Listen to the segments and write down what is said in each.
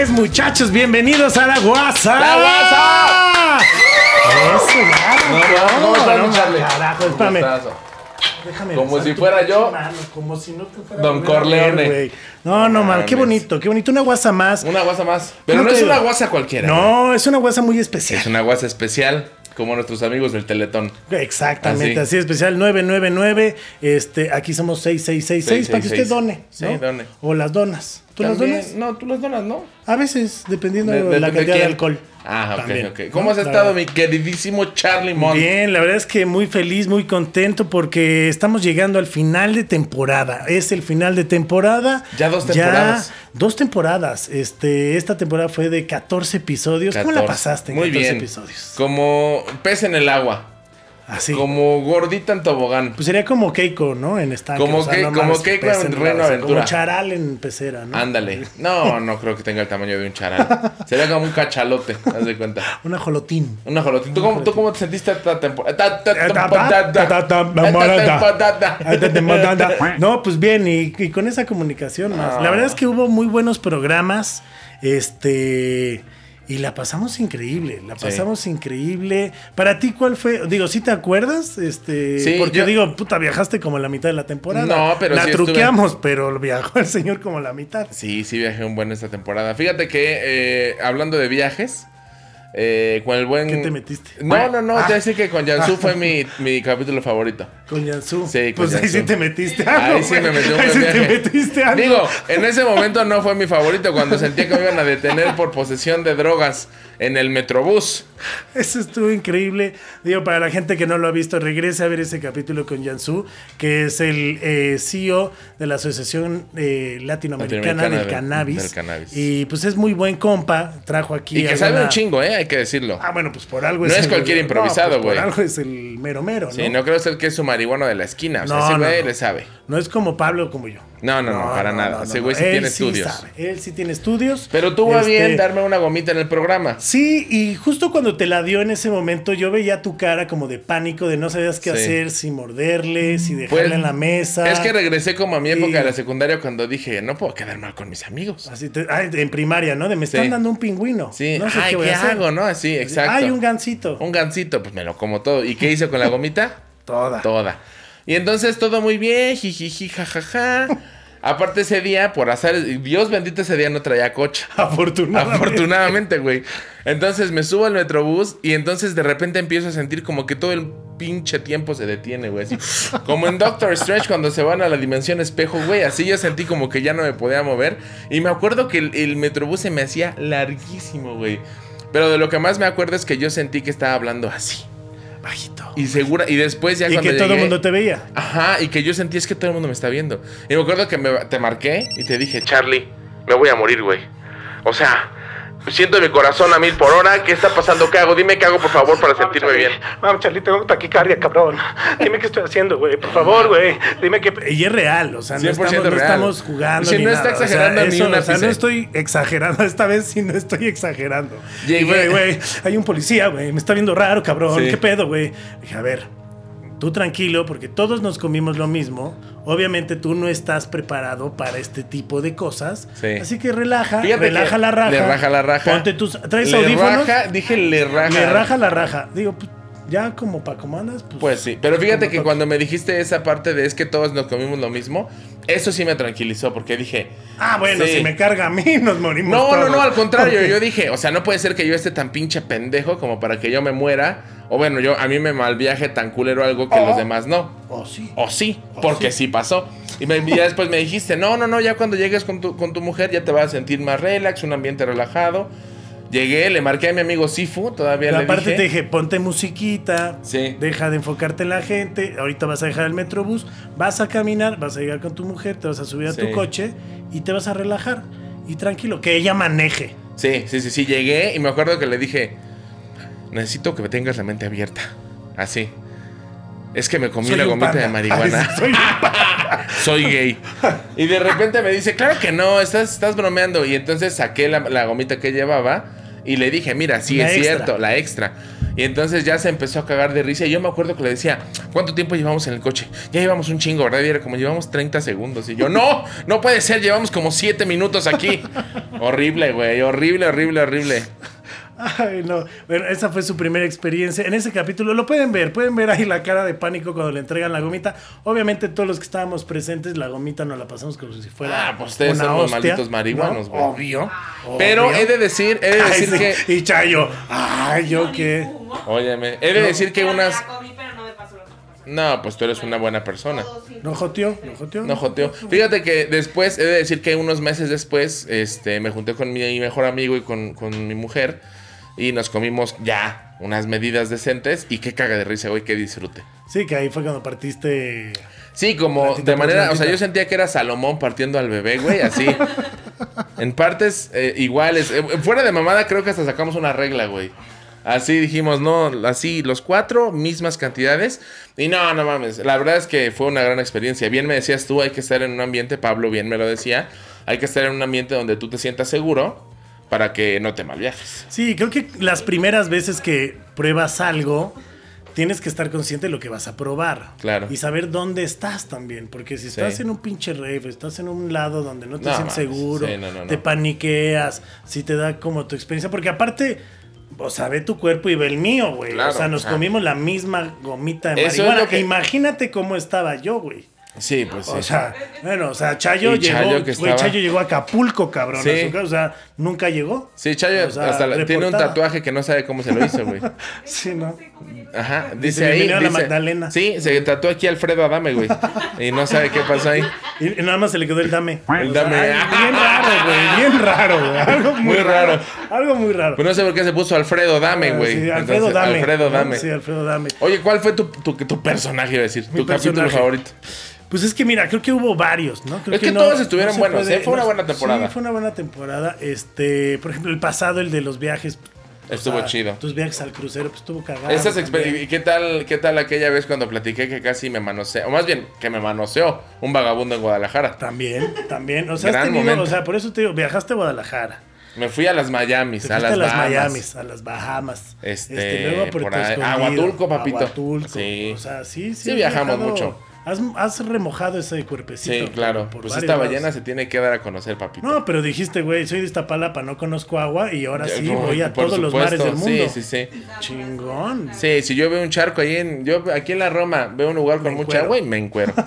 Es, muchachos, bienvenidos a la guasa. ¡La guasa! Eso ya. No, no, ¿cómo estás, no, Charlie? Carajo, ¿Cómo espérame. Déjame Como si fuera yo, mano, como si no te fuera Don ver, Corleone. No, no, mal, qué bonito, qué bonito. Una guasa más. Una guasa más. Pero No no, es una guasa cualquiera. No, es una guasa muy especial. Es una guasa especial, como nuestros amigos del Teletón. Exactamente, Así. así especial 999. Este, aquí somos 6666 para que usted 666. done. Sí, ¿no? done. O las donas. ¿Tú las donas? No, tú las donas, ¿no? A veces, dependiendo de, De- la de- cantidad de alcohol. Ah, ok, También, ok. ¿Cómo has estado, mi queridísimo Charlie Mont? Bien, la verdad es que muy feliz, muy contento porque estamos llegando al final de temporada. Es el final de temporada. Ya dos temporadas. dos temporadas. Este, esta temporada fue de 14 episodios. ¿Cómo la 14. pasaste en Muy 14 bien. episodios? Como pez en el agua. Así. Como gordita en tobogán. Pues sería como Keiko, ¿no? En estanque. Como Ke- como mames, Keiko pez en el Reino Aventura. Como charal en pecera, ¿no? Ándale. No, no creo que tenga el tamaño de un charal. Sería como un cachalote, haz de cuenta. Un ajolotín. Un ajolotín. ¿Tú cómo, ¿Tú cómo te sentiste esta temporada? No, pues bien, y, y con esa comunicación más. La verdad es que hubo muy buenos programas. Este. Y la pasamos increíble, la Sí. pasamos increíble. Para ti, ¿cuál fue? Digo, ¿sí te acuerdas? Este, Sí, porque yo- digo, puta, viajaste como la mitad de la temporada. No, pero La sí estuve- truqueamos, pero viajó el señor como la mitad. Sí, sí viajé un buen esta temporada. Fíjate que, eh, hablando de viajes, eh, con el buen... ¿Qué te metiste? No, no, no, Ah. te decía que con Jansu fue mi, mi capítulo favorito. Con Yansu. Sí, con Pues ahí sí te metiste algo. Ahí sí me metí un Ahí buen sí te metiste algo. Digo, en ese momento no fue mi favorito cuando sentía que me iban a detener por posesión de drogas en el Metrobús. Eso estuvo increíble. Digo, para la gente que no lo ha visto, regrese a ver ese capítulo con Jansu, que es el eh, CEO de la Asociación eh, Latinoamericana, Latinoamericana del, del- cannabis. del cannabis. Y pues es muy buen compa. Trajo aquí. Y que alguna- sabe un chingo, ¿eh? Hay que decirlo. Ah, bueno, pues por algo No es cualquier no, improvisado, pues güey. Por algo es el mero mero, ¿no? Sí, no creo ser que es su marihuano de la esquina. O sea, No, ese no, güey no. le sabe. No es como Pablo como yo. No, no, no, para nada. Ese güey sí Él tiene estudios. sabe, él sí tiene estudios. Pero tuvo a bien Este, darme una gomita en el programa. Sí, y justo cuando te la dio en ese momento, yo veía tu cara como de pánico, de no sabías qué Sí. hacer, si morderle, si dejarla Pues, en la mesa. Es que regresé como a mi época de la secundaria cuando dije, no puedo quedar mal con mis amigos. Así te- en primaria, ¿no? De me están dando un pingüino. Sí, no sé ay, voy ¿qué, a hacer. hago, no? Así, exacto. Ay, un gancito. Un gancito, pues me lo como todo. ¿Y qué hice con la gomita? Toda. Toda. Y entonces todo muy bien, jijiji, jajaja. Aparte ese día, por azar, Dios bendito ese día no traía coche. Afortunadamente. Afortunadamente, güey. Entonces me subo al metrobús y entonces de repente empiezo a sentir como que todo el pinche tiempo se detiene, güey. Así, como en Doctor Strange cuando se van a la dimensión espejo, güey. Así yo sentí como que ya no me podía mover. Y me acuerdo que el, el metrobús se me hacía larguísimo, güey. Pero de lo que más me acuerdo es que yo sentí que estaba hablando así. Bajito. Y segura, y después ya Y cuando que todo el mundo te veía. Ajá, y que yo sentí es que todo el mundo me está viendo. Y me acuerdo que me- te marqué y te dije, Charlie, me voy a morir, güey. O sea, siento mi corazón a mil por hora. ¿Qué está pasando? ¿Qué hago? Dime qué hago, por favor, para sentirme bien. Vamos, Charlie, tengo taquicardia, cabrón. Dime qué estoy haciendo, güey. Por favor, güey. Dime qué. Y es real, o sea, no 100% estamos, no real. estamos jugando. Sí, ni no está nada. O sea, exagerando ni eso, un O sea, no estoy exagerando. Esta vez sí no estoy exagerando. Llegué- Y, güey, güey, hay un policía, güey. Me está viendo raro, cabrón. Sí. ¿Qué pedo, güey? Dije, a ver. Tú tranquilo, porque todos nos comimos lo mismo. Obviamente tú no estás preparado para este tipo de cosas. Sí. Así que relaja, Fíjate relaja que la raja. le raja la raja. Ponte tus. ¿Traes Le audífonos? raja, dije le raja. Le raja la raja. Digo, pues, ya como para comandas, pues. Pues sí, pero fíjate que cuando me dijiste esa parte de es que todos nos comimos lo mismo, eso sí me tranquilizó porque dije, Ah, bueno, Sí. si me carga a mí, nos morimos. No, no, todos. no, al contrario. Yo dije, o sea, no puede ser que yo esté tan pinche pendejo como para que yo me muera. O bueno, yo a mí me malviaje tan culero algo que Oh. los demás no. Oh, sí. O sí, Oh, porque sí. sí. pasó. Y, me, ya después me dijiste, no, no, no, ya cuando llegues con tu, con tu mujer ya te vas a sentir más relax, un ambiente relajado. Llegué, le marqué a mi amigo Sifu, todavía Pero le aparte dije. te dije, ponte musiquita, Sí. deja de enfocarte en la gente, ahorita vas a dejar el metrobús, vas a caminar, vas a llegar con tu mujer, te vas a subir a tu coche y te vas a relajar. Y tranquilo, que ella maneje. Sí, sí, sí, sí, llegué y me acuerdo que le dije, necesito que me tengas la mente abierta. Así. Es que me comí Soy una un gomita de marihuana. Ay, soy soy gay. Y de repente me dice, claro que no, estás, estás bromeando. Y entonces saqué la, la gomita que llevaba y le dije, mira, sí La es extra. cierto, la extra. Y entonces ya se empezó a cagar de risa. Y yo me acuerdo que le decía, ¿cuánto tiempo llevamos en el coche? Ya llevamos un chingo, ¿verdad? Y era como, llevamos 30 segundos. Y yo, no, no puede ser, llevamos como 7 minutos aquí. horrible, güey, horrible, horrible, horrible. Ay, no. Bueno, esa fue su primera experiencia. En ese capítulo lo pueden ver, pueden ver ahí la cara de pánico cuando le entregan la gomita. Obviamente todos los que estábamos presentes, la gomita nos la pasamos como si fuera Ah, pues ustedes una son los hostia, malditos marihuanos, ¿no? güey. Obvio. Pero obvio. he de decir, he de Ay, decir sí. que... Y Chayo, ay, yo qué. Óyeme, he de decir que unas... no pues tú eres una buena persona. ¿No joteó? ¿No joteó? No, joteo. Fíjate que después, he de decir que unos meses después, este, me junté con mi mejor amigo y con, con mi mujer y nos comimos ya unas medidas decentes y qué caga de risa, güey, qué disfrute. Sí, que ahí fue cuando partiste. Sí, como de manera, o sea, yo sentía que era Salomón partiendo al bebé, güey, así. en partes eh, iguales. Eh, fuera de mamada, creo que hasta sacamos una regla, güey. Así dijimos, no, así, los cuatro, mismas cantidades. Y no, no mames, la verdad es que fue una gran experiencia. Bien me decías tú, hay que estar en un ambiente, Pablo bien me lo decía, hay que estar en un ambiente donde tú te sientas seguro para que no te malviajes. Sí, creo que las primeras veces que pruebas algo, tienes que estar consciente de lo que vas a probar. Claro. Y saber dónde estás también. Porque si estás Sí. en un pinche rave, estás en un lado donde no te No, sientes seguro, Sí, no, no, no. te paniqueas, si te da como tu experiencia. Porque aparte. O sea, ve tu cuerpo y ve el mío, güey. Claro, o sea, nos comimos la misma gomita de Eso es marihuana. lo que- Imagínate cómo estaba yo, güey. Sí, pues sí. O sea, bueno, o sea, Chayo llegó, Chayo que Chayo llegó a Acapulco, cabrón. Sí. a su O sea, nunca llegó. sí, Chayo o sea, hasta la- tiene un tatuaje que no sabe cómo se lo hizo, güey. Sí, ¿no? Ajá, dice Dice, ahí. "Bienvenido a la dice- Magdalena". Sí, se tatuó aquí Alfredo Adame, güey. Y no sabe qué pasó ahí. Y, nada más se le quedó el dame. El O dame. ay, bien raro, güey. Bien raro, güey. Algo muy, Muy raro. raro. Algo muy raro. Pues no sé por qué se puso Alfredo Dame, güey. Sí, Alfredo Entonces, Dame. Alfredo. Dame. Sí, Alfredo Dame. Oye, ¿cuál fue tu, tu, tu personaje, iba a decir? Mi tu capítulo personaje. favorito. Pues es que mira, creo que hubo varios, ¿no? Creo Es que todos estuvieron buenos, ¿eh? Fue una buena temporada. Sí, fue una buena temporada. Este, por ejemplo, el pasado, el de los viajes. Estuvo chido. Tus viajes al crucero, pues estuvo cagado. Esas ¿Y qué tal, qué tal aquella vez cuando platiqué que casi me manoseó? O más bien, que me manoseó un vagabundo en Guadalajara. También, también. O sea, has Gran tenido, momento. o sea, por eso te digo, viajaste a Guadalajara. Me fui a las Miamis, a las, a las Bahamas. Miamis, a las Bahamas. Este, luego a Puerto por ahí. Escondido, A Huatulco, papito. a Huatulco. Sí. O sea, sí, sí. Sí has viajamos viajado- mucho. Has, has remojado ese cuerpecito. Sí, claro. por pues esta lados. ballena se tiene que dar a conocer, papito. No, pero dijiste, güey, soy de Iztapalapa, no conozco agua y ahora sí voy a todos los mares del mundo. Sí, sí, sí. Chingón. Sí, si yo veo un charco ahí en. Yo aquí en la Roma veo un lugar con Me mucha agua y me encuero.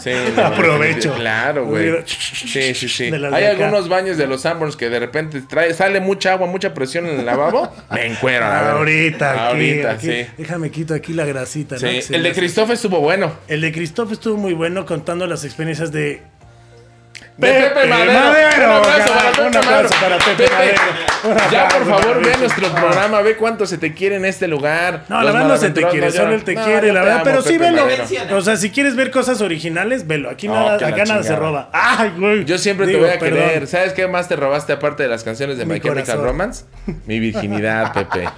Sí, no, Aprovecho. Claro, güey. Sí, sí, sí. Hay algunos baños de los Sanborns que de repente trae, sale mucha agua, mucha presión en el lavabo. Me encuero, la verdad. Ahorita, aquí, Ahorita, aquí. sí. Déjame quito aquí la grasita, ¿no? Sí, se el de. Christoph estuvo bueno. El de Christoph estuvo muy bueno contando las experiencias de De Pepe, Madero. Un aplauso para Pepe un Madero. para Pepe Madero. Un Ya, por favor, ve Pepe. nuestro programa, ve cuánto se te quiere en este lugar. No, la Los verdad no se te quiere, no solo él te No, quiere, la te verdad. amo, Pero sí, Pepe velo. Madero. O sea, si quieres ver cosas originales, velo. Aquí No, nada, la acá nada se roba. Ay, güey. Yo siempre Digo, te voy a perdón. querer. ¿Sabes qué más te robaste aparte de las canciones de Mi My Chemical. Romance? Mi virginidad, Pepe.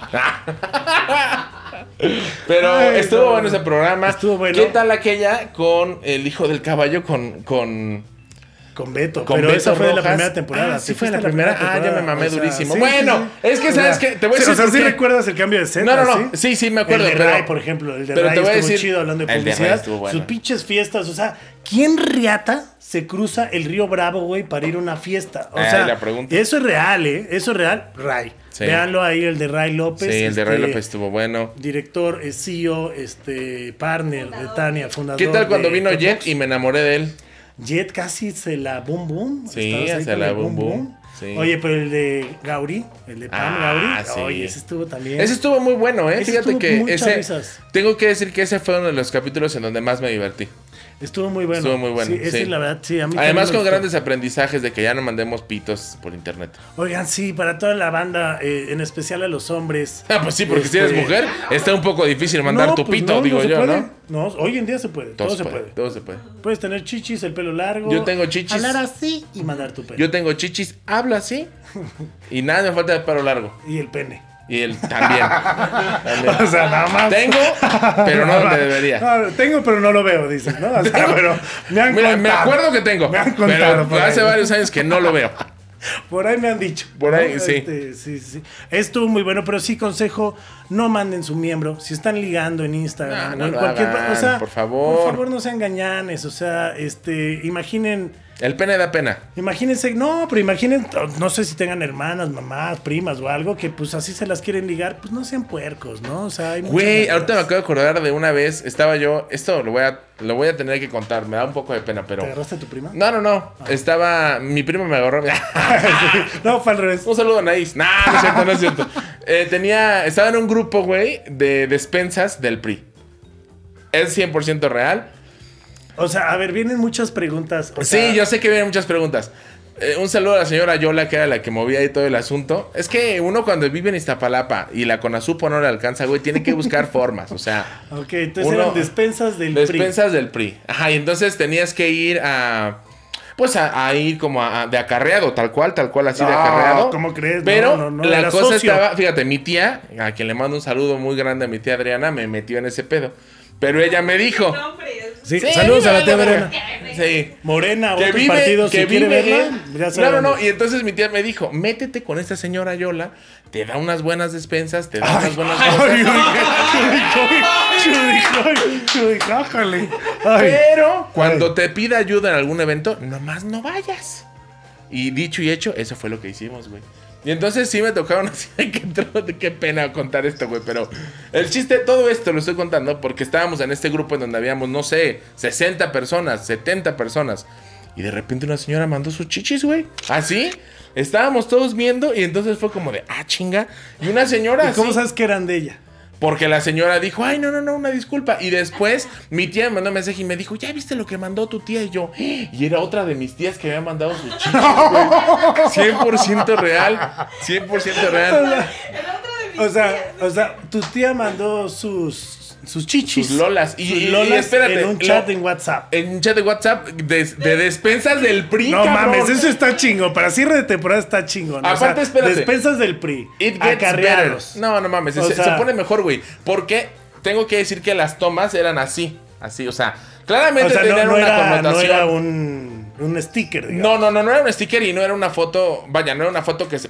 Pero Ay, estuvo no. bueno ese programa. Estuvo bueno. ¿Qué tal aquella con el hijo del caballo con con Con Beto. con pero Beto esa fue de la primera temporada. Ah, sí fue la fuiste a primera. Ah, ya me temporada. mamé O sea, durísimo. sí, Bueno, sí, sí. es que ¿sabes qué? Te voy a decir O sea, sí recuerdas el cambio de set. No, no, no. Sí, sí, me acuerdo, El de Ray, por ejemplo. El de pero Ray te voy a decir- chido hablando de de publicidad. bueno. Sus pinches fiestas. O sea, ¿quién riata se cruza el río Bravo, güey, para ir a una fiesta? O Ay, sea, la pregunta. eso es real, ¿eh? Eso es real. Ray. Sí. Véanlo ahí, el de Ray López. Sí, el de Ray este, López estuvo bueno. Director, CEO, este, partner de Tania, fundador. ¿Qué tal cuando de vino Jet y me enamoré de él? Jet casi se la boom boom. Sí, se la boom boom, sí. Oye, pero el de Gauri, el de Pam Ah, Gauri. sí. Oye, ese estuvo también. Ese estuvo muy bueno, ¿eh? Ese Fíjate que muchas ese. risas. Tengo que decir que ese fue uno de los capítulos en donde más me divertí. Estuvo muy bueno. Estuvo muy bueno, Sí, ese sí. la verdad, sí. A mí Además, con grandes aprendizajes de que ya no mandemos pitos por internet. Oigan, sí, para toda la banda, eh, en especial a los hombres. Ah, pues sí, porque si eres Este, mujer, está un poco difícil mandar no, tu pues pito, no, digo no yo, puede. ¿no? No, hoy en día se puede. Todo, se puede. Todo se puede. Puedes tener chichis, el pelo largo. Yo tengo chichis. Hablar así y mandar tu pelo. Yo tengo chichis, habla así. Y nada me falta de pelo largo. Y el pene. Y él también. También. O sea, nada más. Tengo, pero no donde debería. No, tengo, pero no lo veo, dices, ¿no? O sea, pero me han Mira, contado. me acuerdo que tengo. Me han contado Pero hace ahí. varios años que no lo veo. Por ahí me han dicho. Por ahí, ¿no? sí. Este, sí, sí. Estuvo muy bueno, pero sí consejo, no manden su miembro. Si están ligando en Instagram No, no en lo cualquier... hagan, o sea, por favor. Por favor, no sean gañanes. O sea, este, imaginen... El pene da pena. Imagínense, no, pero imaginen, no sé si tengan hermanas, mamás, primas o algo, que pues así se las quieren ligar, pues no sean puercos, ¿no? O sea, hay Güey, ahorita me acabo de acordar de una vez, estaba yo, esto lo voy a, lo voy a tener que contar, me da un poco de pena, pero... ¿Te agarraste a tu prima? No, no, no, estaba, mi primo me agarró... no, fue al revés. Un saludo a Naís. Nah, no es cierto, no es cierto. Eh, tenía, estaba en un grupo, güey, de despensas del PRI. Es 100% real. O sea, a ver, vienen muchas preguntas. o sí, sea, yo sé que vienen muchas preguntas. Eh, un saludo a la señora Yola, que era la que movía ahí todo el asunto. Es que uno cuando vive en Iztapalapa y la Conasupo no le alcanza, güey, tiene que buscar formas. O sea, Ok, entonces Uno- eran despensas del despensas del PRI. Ajá, y entonces tenías que ir a. Pues a, a ir como a- a- de acarreado, tal cual, tal cual, así de No, acarreado. ¿cómo crees? Pero No, no, no, la cosa socio. estaba, fíjate, mi tía, a quien le mando un saludo muy grande a mi tía Adriana, me metió en ese pedo. Pero ella me dijo. Sí, Sí, saludos a la tía. Verena. Sí. Morena, Que otros vive, partidos, que si quiere vive verla, ya No, no, no. Y entonces mi tía me dijo, métete con esta señora Yola, te da unas buenas despensas, te da unas buenas Ay, cosas. Ay. Pero cuando te pida ayuda en algún evento, nomás no vayas. Y dicho y hecho, eso fue lo que hicimos, güey. Y entonces sí me tocaron así, ay, qué, pena contar esto, güey. Pero el chiste de todo esto lo estoy contando porque estábamos en este grupo en donde habíamos, no sé, 60 personas, 70 personas. Y de repente una señora mandó sus chichis, güey. Así. Estábamos todos viendo y entonces fue como de, ah, chinga. Y una señora ¿Y cómo sabes que eran de ella? Porque la señora dijo, ay, no, no, no, una disculpa. Y después mi tía me mandó un mensaje y me dijo, ¿ya viste lo que mandó tu tía? Y yo, y era otra de mis tías que había mandado chichis, güey. 100% real. 100% real. O sea, tías. o sea, tu tía mandó sus, sus chichis. Sus lolas. Y- Sus y lolas espérate, en un lo- chat en WhatsApp. En un chat de WhatsApp de, de despensas del PRI, No cabrón. mames, eso está chingo. Para cierre de temporada está chingón. O Aparte, sea, espérate. Despensas del PRI. It gets. No, no mames, O se, sea- se pone mejor, güey. Porque tengo que decir que las tomas eran así. Así, o sea, claramente O sea, no, tenían no una era, no connotación. era un, un sticker, digamos. No, no, no, no era un sticker y no era una foto, vaya, no era una foto que se...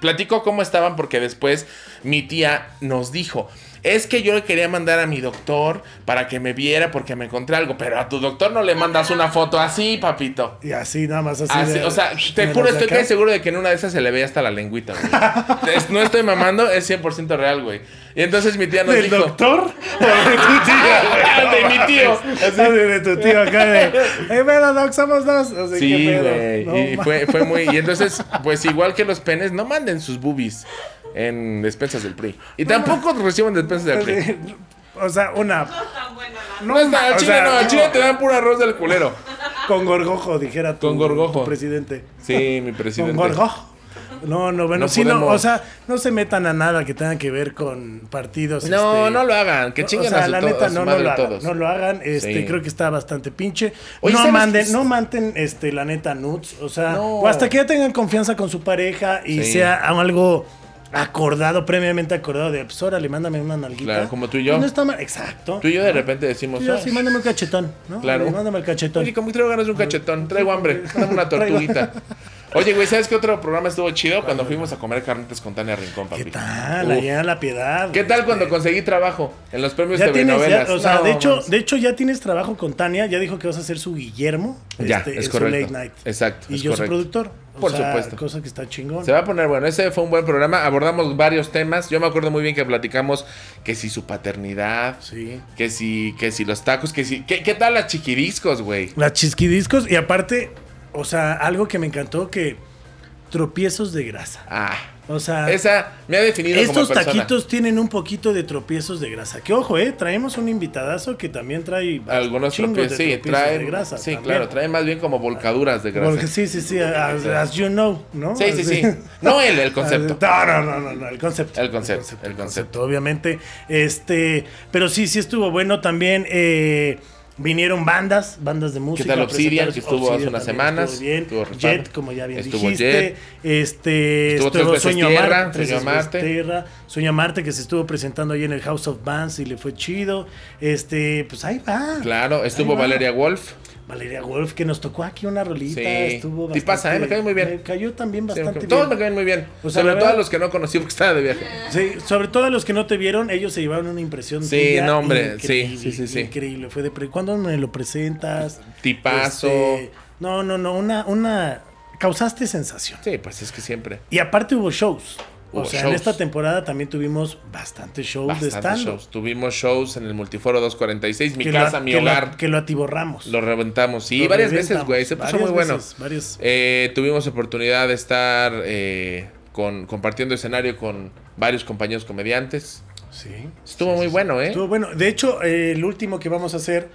Platico cómo estaban porque después mi tía nos dijo, es que yo le quería mandar a mi doctor para que me viera porque me encontré algo, pero a tu doctor no le mandas una foto así, papito. Y así, nada más así. Así, de- o sea, te juro, estoy casi seguro de que en una de esas se le veía hasta la lengüita, güey. Es- no estoy mamando, es 100% real, güey. Y entonces mi tía nos ¿Del dijo... doctor? ¿O de tu tío? de mi tío. Así de, de tu tío acá de. ¡Eh, pero, Doc, somos dos! Sí, güey. No, y fue, fue muy. Y entonces, pues igual que los penes, no manden sus boobies en despensas del PRI. Y tampoco reciban despensas del PRI. O sea, una. No tan No, al o chile sea, no, al no. chile te dan puro arroz del culero. Con gorgojo, dijera tu, Con gorgojo. tu presidente. Sí, mi presidente. Con gorgojo. No, no, bueno, No sí, no, o sea, no se metan a nada que tenga que ver con partidos. No, este, no lo hagan. Que chinguen o sea, a su, la neta, a su no, no lo hagan. todos. No lo hagan. Este, Sí. creo que está bastante pinche. Oye, no ¿sabes manden, no manden, este, la neta, nudes. O sea, No. o hasta que ya tengan confianza con su pareja y Sí. sea algo acordado, previamente acordado de, pues, órale, mándame una nalguita. Claro, como tú y yo. Pues no está mal, exacto. Tú y yo de repente decimos. Tú y yo, "Ah, sí, mándame un cachetón, ¿no? Claro. Oye, Mándame el cachetón. Oye, como traigo ganas de un cachetón, traigo hambre, mándame una tortuguita. Oye, güey, ¿sabes qué otro programa estuvo chido? Cuando fuimos a comer carnitas con Tania Rincón, papi. ¿Qué tal? Uf. Allá en la piedad. ¿Qué tal cuando conseguí trabajo en los premios TV tienes, ya, novelas? o sea, No, de hecho, de hecho ya tienes trabajo con Tania, ya dijo que vas a ser su Guillermo, Ya, este, es en correcto. su late night. Exacto, Y es yo soy correcto. productor. o Por sea, supuesto. Cosa que está chingón. Se va a poner bueno. Ese fue un buen programa. Abordamos varios temas. Yo me acuerdo muy bien que platicamos que si su paternidad, Sí. que si, que si los tacos, que si. ¿Qué, qué tal las chiquidiscos, güey? Las chisquidiscos y aparte, o sea, algo que me encantó que tropiezos de grasa. Ah. O sea, Esa me ha definido estos como taquitos tienen un poquito de tropiezos de grasa. Que ojo, eh, traemos un invitadazo que también trae Algunos tropiezos, de sí, tropiezos trae, de grasa. sí, también. claro, trae más bien como volcaduras de grasa. Porque sí, sí, sí, as, as you know, ¿no? Sí, sí, sí. No él, el concepto. No, no, no, no, no, el concepto. El concepto, el concepto. obviamente. Este, pero sí, sí estuvo bueno también. eh, vinieron bandas, bandas de música. tal Obsidian, que estuvo hace unas semanas? estuvo bien. Estuvo Jet, como ya bien Estuvo dijiste. Jet. Este, Estuvo veces Sueño Tierra, Marte, Sueño Marte. Tierra, Sueño Marte, que se estuvo presentando ahí en el House of Bands y le fue chido. Este, pues ahí va. Claro, estuvo va. Valeria Wolf. Valeria Wolf, que nos tocó aquí una rolita. Sí. Estuvo bastante. Tipaza, ¿eh? Me cae muy bien. Me cayó también Sí, bastante Todos me bien. caen muy bien. O sea, Sobre todo a los que no conocí porque estaba de viaje. Sí, sobre todo a los que no te vieron, ellos se llevaron una impresión. Sí, no, hombre, sí, sí, sí, sí. Increíble. Fue de. pre- ¿Cuándo me lo presentas? Tipazo. Este, no, no, no. Una, una. Causaste sensación. Sí, pues es que siempre. Y aparte hubo shows. O sea, en esta temporada también tuvimos bastantes shows de stand shows. Tuvimos shows en el Multiforo 246, mi que casa, lo, mi que lo- hogar. que lo atiborramos. Lo reventamos. Sí, Lo varias reventamos. veces, güey. Se puso Varias muy bueno. veces, varias- Eh, tuvimos oportunidad de estar eh, con, compartiendo escenario con varios compañeros comediantes. Sí. Estuvo muy bueno, ¿eh? Estuvo bueno. De hecho, eh, el último que vamos a hacer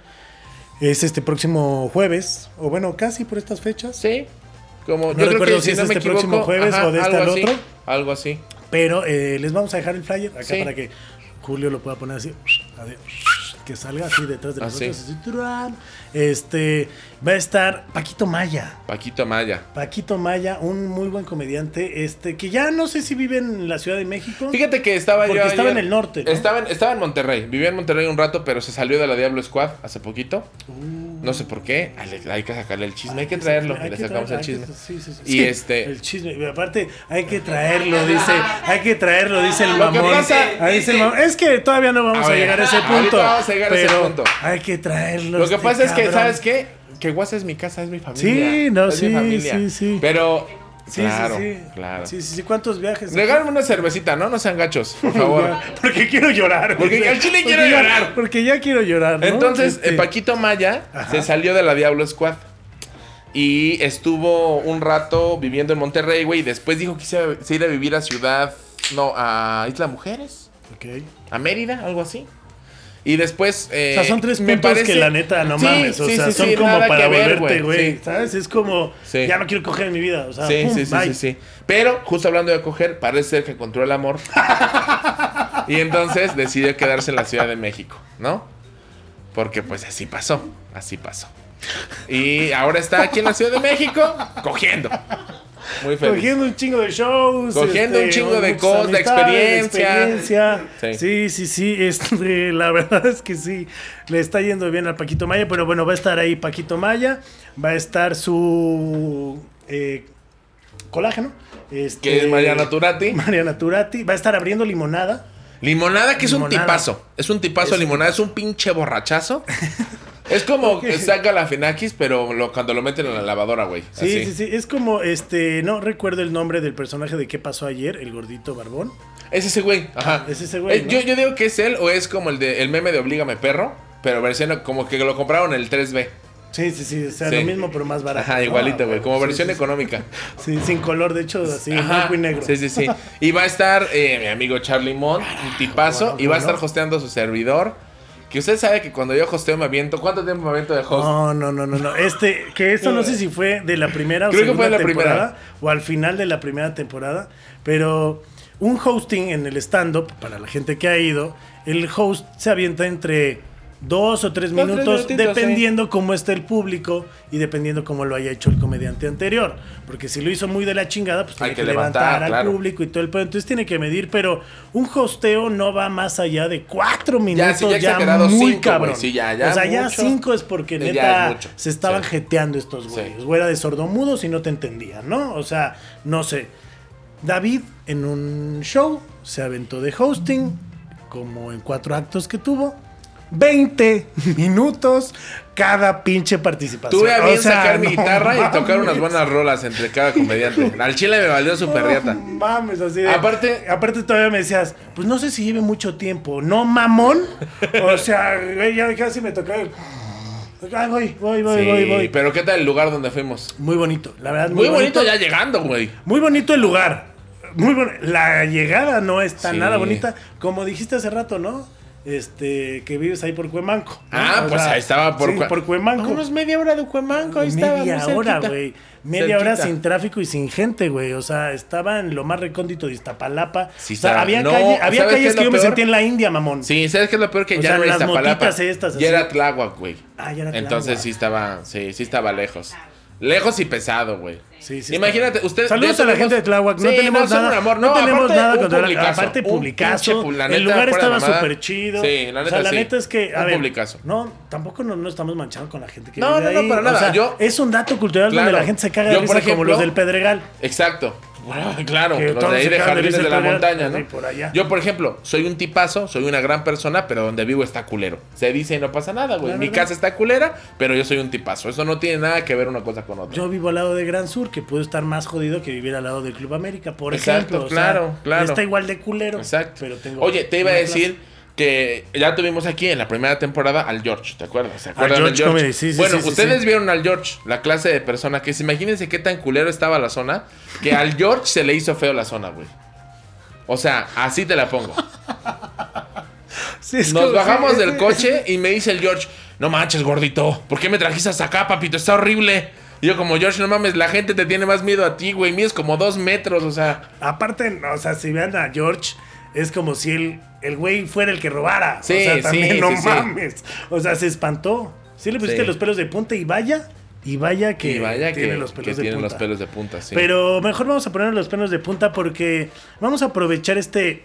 es este próximo jueves. O bueno, casi por estas fechas. Sí. Como, No recuerdo si es este próximo jueves o de este al así, otro. Algo así. Pero eh, les vamos a dejar el flyer acá Sí. para que Julio lo pueda poner así. que salga así detrás de Así. nosotros. así. Este va a estar Paquito Maya. Paquito Maya. Paquito Maya, un muy buen comediante, este, que ya no sé si vive en la Ciudad de México. Fíjate que estaba Porque yo estaba ayer- en el norte, ¿no? Estaba, en, estaba en Monterrey. Vivía en Monterrey un rato, pero se salió de la Diablo Squad hace poquito. Uh. No sé por qué. Hay, hay que sacarle el chisme. Hay que traerlo. hay y le sacamos el chisme. hay que- sí, sí, sí. Y este- El chisme. y aparte, hay que traerlo, dice. Hay que traerlo, dice el mamón. pasa- Ahí dice el mamón. Es que todavía no vamos A a, ver, llegar a ese punto. vamos a llegar a ese pero punto. Hay que traerlo. Lo que este pasa es que. ¿sabes qué? Que Guasa es mi casa, es mi familia. Sí, no, es sí, mi familia. sí, sí. Pero, Sí, claro, sí, sí. claro. Sí, sí, sí. ¿Cuántos viajes? Regálame una cervecita, ¿no? No sean gachos, por favor. Porque quiero llorar. Porque al chile Porque quiero ya- llorar. Porque ya quiero llorar. ¿no? Entonces, Este, Paquito Maya Ajá. se salió de la Diablo Squad. Y estuvo un rato viviendo en Monterrey, güey. Y después dijo que se, se iba a vivir a Ciudad. No, a Isla Mujeres. ok. A Mérida, algo así. Y después. eh, O sea, son tres puntos parece- que la neta no Sí, mames. O sí, sea, sí, son como para ver, volverte, güey. ¿Sabes? Es como. Ya no quiero coger en mi vida. O sea, Sí, pum, sí, sí, bye. sí, sí. Pero, justo hablando de coger, parece ser que encontró el amor. y entonces decidió quedarse en la Ciudad de México, ¿no? Porque pues así pasó, así pasó. Y ahora está aquí en la Ciudad de México, cogiendo. Muy feliz. Cogiendo un chingo de shows. este, Cogiendo un chingo de cosas, de experiencia. experiencia. Sí. Sí, sí, sí. este, la verdad es que sí. Le está yendo bien al Paquito Maya. Pero bueno, va a estar ahí Paquito Maya. Va a estar su eh, colágeno. Este, Que es Mariana Turati. Mariana Turati. Va a estar abriendo limonada. Limonada, que es un tipazo. Es un tipazo Es limonada, es un pinche borrachazo. es como que saca la Fenakis, pero lo- cuando lo meten en la lavadora, güey. Sí, Así. sí, sí. Es como, este, no recuerdo el nombre del personaje de qué pasó ayer, el gordito barbón. Es ese güey, ajá. es ese güey, Eh, ¿no? yo, yo digo que es él o es como el de el meme de Oblígame Perro, pero versión como que lo compraron el 3B. Sí, sí, sí. O sea, Sí. lo mismo, pero más barato. Ajá, igualito, güey, como Sí, versión sí, sí. económica. Sí, sin color, de hecho, así, blanco y negro. Sí, sí, sí. Y va a estar eh, mi amigo Charlie Mont, un tipazo, bueno, y va a estar hosteando su servidor. Que usted sabe que cuando yo hosteo me aviento. ¿Cuánto tiempo me aviento de host? No, no, no, no, no. Este, que eso no sé si fue de la primera o Creo que fue de la temporada primera. o al final de la primera temporada, pero un hosting en el stand-up, para la gente que ha ido, el host se avienta entre dos o tres minutos, dependiendo cómo esté el público y dependiendo cómo lo haya hecho el comediante anterior. Porque si lo hizo muy de la chingada, pues tiene Hay que, que levantar, levantar, al claro. público y todo el pedo. Entonces tiene que medir, pero un hosteo no va más allá de cuatro minutos. sí, ya muy cinco, cabrón. güey. Sí, ya, ya O sea, ya mucho. cinco es porque es neta mucho. se estaban Sí. jeteando estos güeyes. O era de sordomudos y no te entendían, ¿no? O sea, no sé. David en un show se aventó de hosting, como en cuatro actos que tuvo. 20 minutos cada pinche participación. Tuve a bien O sea, sacar mi no guitarra y tocar unas buenas rolas entre cada comediante. Al chile me valió super riata. No mames, así de- Aparte- aparte todavía me decías, pues no sé si lleve mucho tiempo, ¿no, mamón? O sea, ya casi me tocaba. el- Ay, voy, voy, voy, Sí, voy, voy. pero ¿qué tal el lugar donde fuimos? Muy bonito, la verdad. Muy bonito ya llegando, güey. Muy bonito el lugar. Muy bon- La llegada no está Sí. nada bonita. Como dijiste hace rato, ¿no? Este, que vives ahí por Cuemanco. ¿no? Ah, O pues sea, ahí estaba por, sí, Cue- por Cuemanco. Unos media hora de Cuemanco, ahí estaba. Media hora, güey. Media hora sin tráfico y sin gente, güey. O sea, estaba en lo más recóndito de Iztapalapa. Sí, o sea, había, no, calle- había ¿sabes qué calles es que yo me peor? sentía en la India, mamón. Sí, ¿sabes qué es lo peor? Que O ya sea, no era las Iztapalapa. motitas estas, así. Ya era Tláhuac, güey. Ah, ya era Entonces Tláhuac. sí estaba, sí, sí estaba lejos. Lejos y pesado, güey. Sí, sí, Imagínate, usted. Saludos a la gente de Tláhuac. No Sí, tenemos son nada. un amor. no, tenemos aparte, nada contra la publicazo, Aparte, un publicazo. pinche la el lugar estaba súper chido. Sí, la O neta, sea, la sí. neta es que. A Un ver, publicazo. No, tampoco no, no estamos manchando con la gente que No, vive no, no, ahí. para O nada. sea, Yo- es un dato cultural donde la gente se caga de risa como ejemplo- los del Pedregal. Exacto. Claro, Que los todos de ahí de Jardines de la Montaña, ¿no? por allá. Yo, por ejemplo, soy un tipazo, soy una gran persona, pero donde vivo está culero. Se dice y no pasa nada, güey. Mi casa está culera, pero yo soy un tipazo. Eso no tiene nada que ver una cosa con otra. Yo vivo al lado de Gran Sur, que puedo estar más jodido que vivir al lado del Club América, por Exacto, ejemplo. O sea, claro, claro. Está igual de culero. Exacto. Pero tengo Oye, te iba a decir que ya tuvimos aquí en la primera temporada al George, ¿te acuerdas? ¿Se acuerdan George Comedy, sí, sí, bueno, sí, ustedes vieron al George, la clase de persona que es, imagínense qué tan culero estaba la zona, que al George se le hizo feo la zona, güey. O sea, así te la pongo. Nos como- bajamos del coche y me dice el George, no manches, gordito, ¿por qué me trajiste hasta acá, papito? Está horrible. Y yo como, George, no mames, la gente te tiene más miedo a ti, güey. Mides como dos metros, o sea... Aparte, o sea, si vean a George, es como si el, el güey fuera el que robara. Sí, o sea, sí, también no sí, sí. mames. O sea, se espantó. Sí le pusiste los pelos de punta y vaya, y vaya que y vaya que, tiene los que pelos de tienen punta. los pelos de punta, sí. Pero mejor vamos a poner los pelos de punta porque vamos a aprovechar este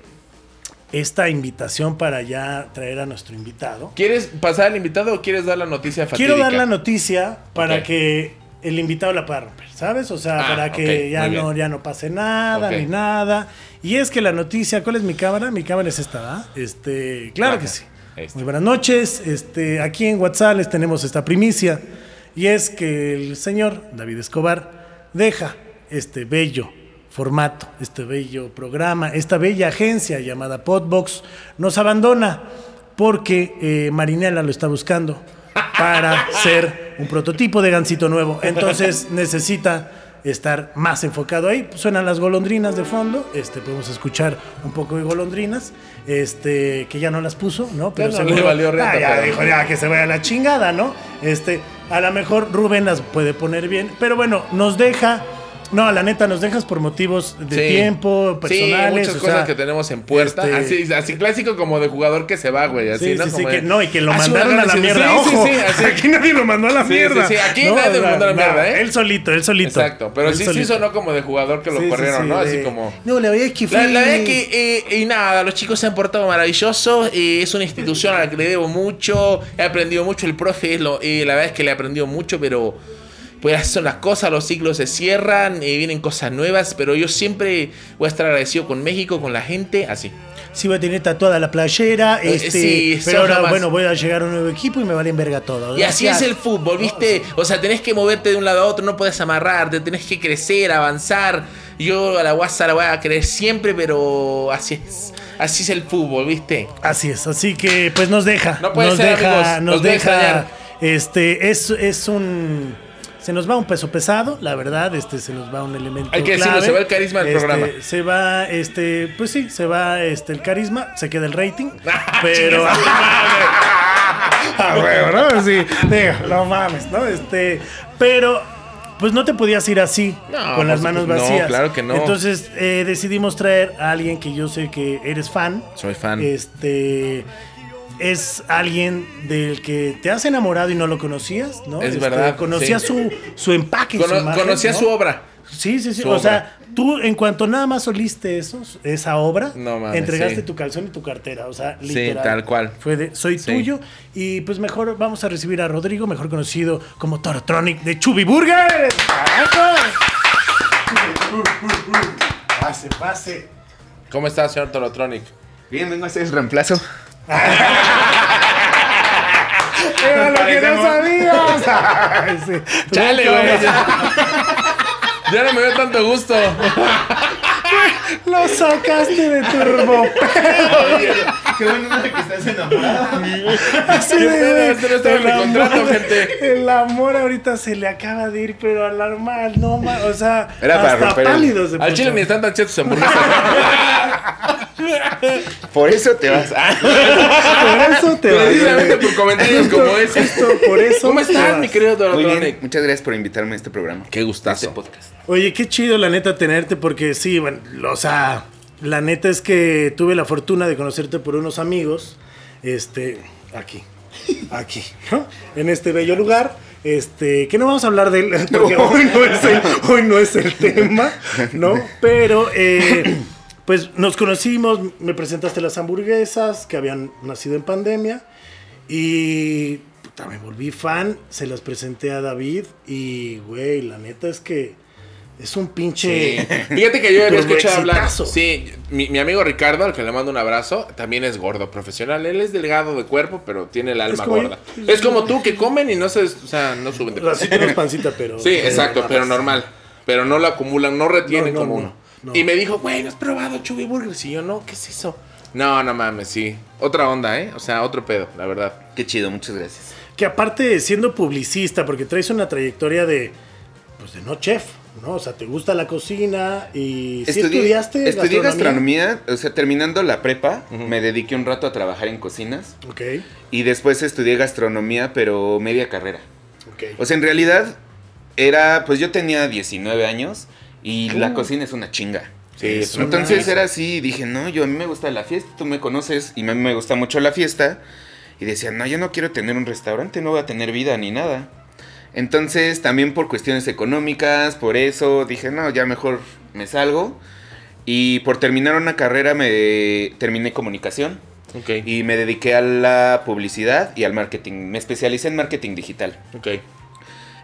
esta invitación para ya traer a nuestro invitado. ¿Quieres pasar al invitado o quieres dar la noticia fatídica? Quiero dar la noticia para que el invitado la pueda romper, ¿sabes? O sea, Ah, para que ya no, ya no pase nada ni nada. Y es que la noticia, ¿cuál es mi cámara? Mi cámara es esta, ¿verdad? Este, claro que sí. Muy buenas noches. Este, aquí en WhatsApp les tenemos esta primicia. Y es que el señor David Escobar deja este bello formato, este bello programa, esta bella agencia llamada Podbox, nos abandona porque eh, Marinela lo está buscando para ser un prototipo de gancito nuevo. Entonces necesita estar más enfocado ahí. Suenan las golondrinas de fondo, este, podemos escuchar un poco de golondrinas, este, que ya no las puso, ¿no? Ya no le valió riata, Ah, ya pero- dijo, ya que se vaya a la chingada, ¿no? Este, a lo mejor Rubén las puede poner bien, pero bueno, nos deja, no, la neta, nos dejas por motivos de Sí. tiempo, personales. Sí, muchas o cosas sea, que tenemos en puerta. este- Así, así clásico como de jugador que se va, güey. Así, Sí, ¿no? sí, que no, y que lo "Ah, mandaron a la mierda, sí, ojo. Sí, sí, así. Aquí nadie lo mandó a la mierda. sí, aquí nadie lo mandó a la mierda, ¿eh? Él solito, él solito. Exacto, pero Él sí, sí sonó como de jugador que lo corrieron, ¿no? Así como... No, la verdad es que fue... La, verdad es que, eh, y nada, los chicos se han portado maravilloso. eh, es una institución a la que le debo mucho. He aprendido mucho. El profe, es lo, eh, la verdad es que le he aprendido mucho, pero pues así son las cosas. Los ciclos se cierran, eh, vienen cosas nuevas. Pero yo siempre voy a estar agradecido con México, con la gente, así. Sí, voy a tener tatuada la playera, Eh, este, sí, pero ahora, nomás- bueno, voy a llegar a un nuevo equipo y me vale en verga todo. Y así es el fútbol, ¿viste? O sea, tenés que moverte de un lado a otro, no puedes amarrarte, tenés que crecer, avanzar. Yo a la guasa la voy a querer siempre, pero así es. Así es el fútbol, ¿viste? Así es, así que pues nos deja. No puede nos ser, deja, amigos, nos a deja. Este, es, es un. Se nos va un peso pesado, la verdad, este se nos va un elemento. Hay que decirlo, clave. se va el carisma del Este, programa. Se va, este, pues sí, se va este el carisma, se queda el rating. pero. Ah, huevo, ¿no? Sí, digo, no mames, ¿no? Este, pero pues no te podías ir así, No, con las manos supuesto, no, vacías. claro que no. Entonces eh, decidimos traer a alguien que yo sé que eres fan. Soy fan. Este es alguien del que te has enamorado y no lo conocías, ¿no? Es Este, verdad, Conocías sí. su, su empaque, su Cono- imagen, conocía ¿no? su obra. Sí, sí, sí. su o obra. sea, tú en cuanto nada más oliste eso, esa obra, No mames, entregaste sí. tu calzón y tu cartera. O sea, Sí, literal. tal cual. Fue de soy Sí. tuyo. Y pues mejor vamos a recibir a Rodrigo, mejor conocido como Torotronic de Chubby Burger. Pase, pase. ¿Cómo estás, señor Tolotronic? Bien, vengo a hacer el reemplazo. Era lo que no sabías. Ay, sí. Chale, güey. Ya, ya no me dio tanto gusto. Lo sacaste de turbo. Qué bueno que estás enamorado. Así ¿Qué de, pedo? Este no estaba en mi el contrato, amor- gente. El amor ahorita se le acaba de ir, pero alarmar, no más. O sea, Era para romper el- pálido se Al chile ni están tan chidas tus hamburguesas. Por eso te vas. Ah, Por eso te vas. Precisamente por comentarios como ese. Esto, por eso. ¿Cómo estás, mi querido Muy bien, Tolotronic? muchas gracias por invitarme a este programa. Qué gustazo. Este podcast. Oye, qué chido la neta tenerte porque sí, bueno, o sea, la neta es que tuve la fortuna de conocerte por unos amigos, este, aquí, aquí, ¿no? En este bello lugar Este, que no vamos a hablar de él, porque hoy no es el, hoy no es el tema, ¿no? Pero, eh, pues nos conocimos, me presentaste las hamburguesas que habían nacido en pandemia y puta, me volví fan, se las presenté a David y, güey, la neta es que es un pinche... Fíjate que yo ya había escuchado hablar. Sí, mi, mi amigo Ricardo, al que le mando un abrazo, también es gordo profesional. Él es delgado de cuerpo, pero tiene el alma yo. gorda. Es como tú que comen y no se, o sea, no suben de peso. Pancita, pero... Sí, exacto, pero normal. Pero no lo acumulan, no retienen No, no, como no, uno. no. Y me dijo, güey, ¿no has probado Chubby Burgers? Y yo, no, ¿qué es eso? No, no mames, sí. Otra onda, ¿eh? O sea, otro pedo, la verdad. Qué chido, muchas gracias. Que aparte, siendo publicista, porque traes una trayectoria de, pues de no chef, ¿no? O sea, te gusta la cocina y... ¿Sí estudiaste estudié gastronomía, o sea, terminando la prepa, me dediqué un rato a trabajar en cocinas Ok, y después estudié gastronomía, pero media carrera. ok. O sea, en realidad era, pues yo tenía 19 años y la cocina es una chinga. Sí, es Entonces era así, dije, no, yo a mí me gusta la fiesta, tú me conoces y a mí me gusta mucho la fiesta. Y decía, no, yo no quiero tener un restaurante, no voy a tener vida ni nada. Entonces, también por cuestiones económicas, por eso, dije, no, ya mejor me salgo. Y por terminar una carrera me terminé comunicación Ok, y me dediqué a la publicidad y al marketing. Me especialicé en marketing digital. ok.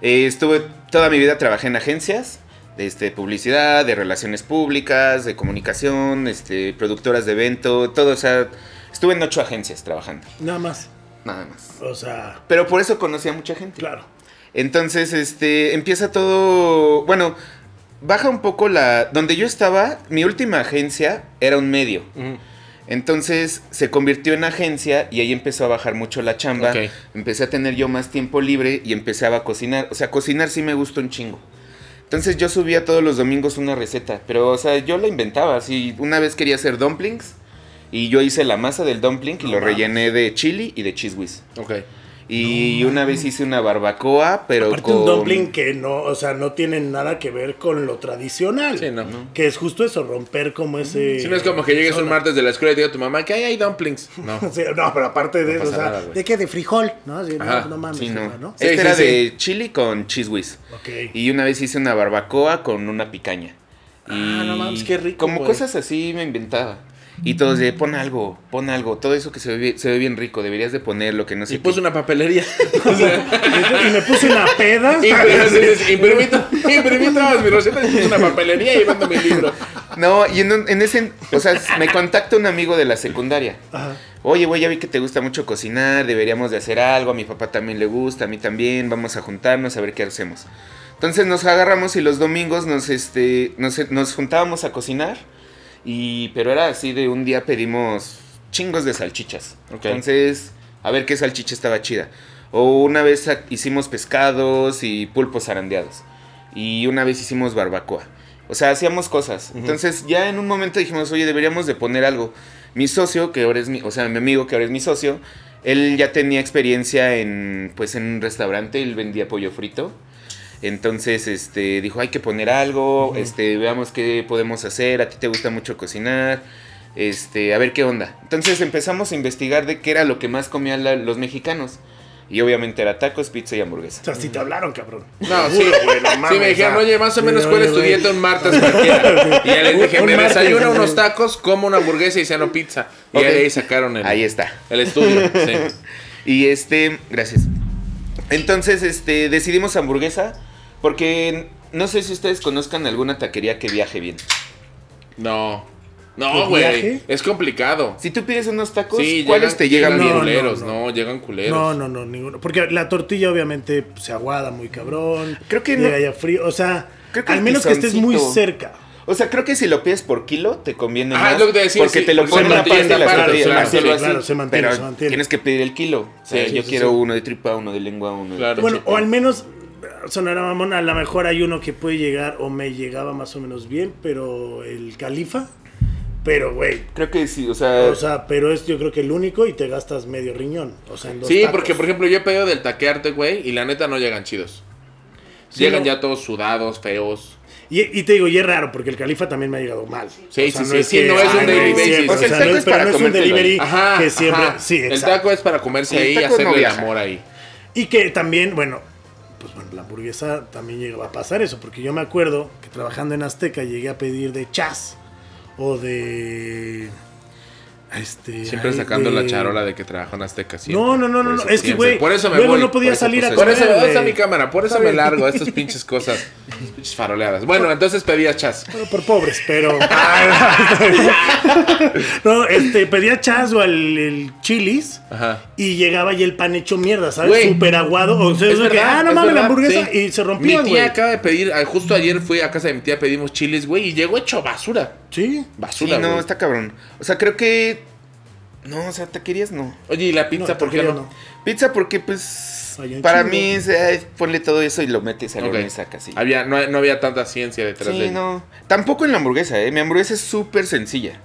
Eh, estuve toda mi vida trabajé en agencias de este, publicidad, de relaciones públicas, de comunicación, este, productoras de evento, todo, o sea, estuve en ocho agencias trabajando, Nada más. nada más. O sea, Pero por eso conocí a mucha gente. claro. Entonces, este, empieza todo, bueno, baja un poco la, donde yo estaba, mi última agencia era un medio. Entonces se convirtió en agencia y ahí empezó a bajar mucho la chamba. Empecé a tener yo más tiempo libre y empecé a cocinar. O sea, cocinar sí me gusta un chingo. Entonces yo subía todos los domingos una receta, pero o sea, yo la inventaba. Así, una vez quería hacer dumplings y yo hice la masa del dumpling y No lo mames. rellené de chili y de cheese whiz. Ok. Y una vez hice una barbacoa, pero Aparte con un dumpling que no, o sea, no tiene nada que ver con lo tradicional. Sí, no. Que es justo eso, romper como ese... Si no es como que llegues un martes de la escuela y te diga a tu mamá que hay, hay dumplings. No. Sí, no, pero aparte de No eso, o sea, nada. ¿de qué? De frijol, ¿no? Sí, no, Ajá. no mames, no. Este sí, era sí. de chili con cheese whiz. Ok. Y una vez hice una barbacoa con una picaña. Y Ah, no mames, qué rico, Como cosas así me inventaba. Y todos de, pon algo, pon algo. Todo eso que se ve, bien- se ve bien rico, deberías de ponerlo, que no sé Y qué. puso una papelería. O sea, y me puse una peda. imprimí, imprimí to- imprimí todas mis recetas y puse una papelería y vendo mi libro. No, y en, un- en ese, o sea, me contacta un amigo de la secundaria. Ajá. Oye, güey, ya vi que te gusta mucho cocinar, deberíamos de hacer algo, a mi papá también le gusta, a mí también, vamos a juntarnos a ver qué hacemos. Entonces nos agarramos y los domingos nos, este, nos, nos juntábamos a cocinar, y, pero era así de un día pedimos chingos de salchichas. Entonces, a ver qué salchicha estaba chida. O una vez hicimos pescados y pulpos zarandeados. Y una vez hicimos barbacoa. O sea, hacíamos cosas. Entonces ya en un momento dijimos, oye, deberíamos de poner algo. Mi socio, que ahora es mi, o sea, mi amigo que ahora es mi socio, él ya tenía experiencia en, pues, en un restaurante, él vendía pollo frito. Entonces, este, dijo, hay que poner algo, este, veamos qué podemos hacer, a ti te gusta mucho cocinar, este, a ver qué onda. Entonces empezamos a investigar de qué era lo que más comían la- los mexicanos. Y obviamente era tacos, pizza y hamburguesa. O sea, sí te hablaron, cabrón. No, sí. Güey, no Sí, me dijeron, oye, más o menos, ¿cuál es tu dieta un martes cualquiera? Y ya les dije, me desayuno unos tacos, como una hamburguesa y ceno pizza. Y ahí sacaron el, Ahí está. el estudio. Sí. Y este, gracias. Entonces, este, decidimos hamburguesa porque no sé si ustedes conozcan alguna taquería que viaje bien. No. ¿Tu No, güey. Es complicado. Si tú pides unos tacos, Sí, ¿cuáles te llegan No, bien? no, culeros, no. no, llegan culeros. No, no, no, ninguno. Porque la tortilla obviamente se aguada muy cabrón. Creo que no- ya frío. O sea, Creo que al menos que estés muy cerca. O sea, creo que si lo pides por kilo, te conviene Ajá, más. es lo que te decía, porque sí, te lo ponen aparte las aparte, tortillas. claro, sí, así, claro, se mantiene, pero se mantiene. tienes que pedir el kilo. O sea, Sí, yo sí, quiero sí. uno de tripa, uno de lengua, uno de... Claro. Bueno, o al menos sonará mamón, a lo mejor hay uno que puede llegar o me llegaba más o menos bien, pero el califa, pero güey, Creo que sí, o sea... o sea, pero es yo creo que el único y te gastas medio riñón, o sea, en dos Sí, tacos. porque por ejemplo yo he pedido del taquearte, güey, y la neta no llegan chidos. Sí, llegan no. ya todos sudados, feos. Y, y te digo, y es raro porque el califa también me ha llegado mal. Sí, sí, sí, sí, no es un basis. siempre, O sea, el no taco es- es pero para no es un delivery Ajá. que siempre, ajá. sí, El taco es para comerse ahí y hacerle no el amor ahí. Y que también, bueno, la hamburguesa también llegaba a pasar eso, porque yo me acuerdo que trabajando en Azteca llegué a pedir de chas o de... Este, Siempre ay, sacando de- la charola de que trabaja en Azteca. siempre. No, no, no, no, es que, güey, Por eso me luego voy. no podía salir a Por eso, ¿dónde güey. está mi cámara? Por eso me largo a estas pinches cosas. Pinches faroleadas. Bueno, entonces pedías chas. Bueno, por pobres, pero. no, este, pedía chas o el, el chilis. Ajá. Y llegaba y el pan hecho mierda, ¿sabes? Güey. Súper aguado. O sea, Es de que, verdad, ah, no es mames, la verdad, hamburguesa. sí. Y se rompía, Mi güey. tía acaba de pedir, ah, justo ayer fui a casa de mi tía, pedimos chiles, güey, y llegó hecho basura. Sí. Sí, Basura, no, güey. está cabrón. O sea, creo que. No, o sea, taquerías no. Oye, ¿y la pizza No, por qué no. Pizza porque, pues. Para mí es. ponle todo eso y lo metes a la sacas. Sí, Había, no, no había tanta ciencia detrás de sí no. Tampoco en la hamburguesa, ¿eh? Mi hamburguesa es súper sencilla.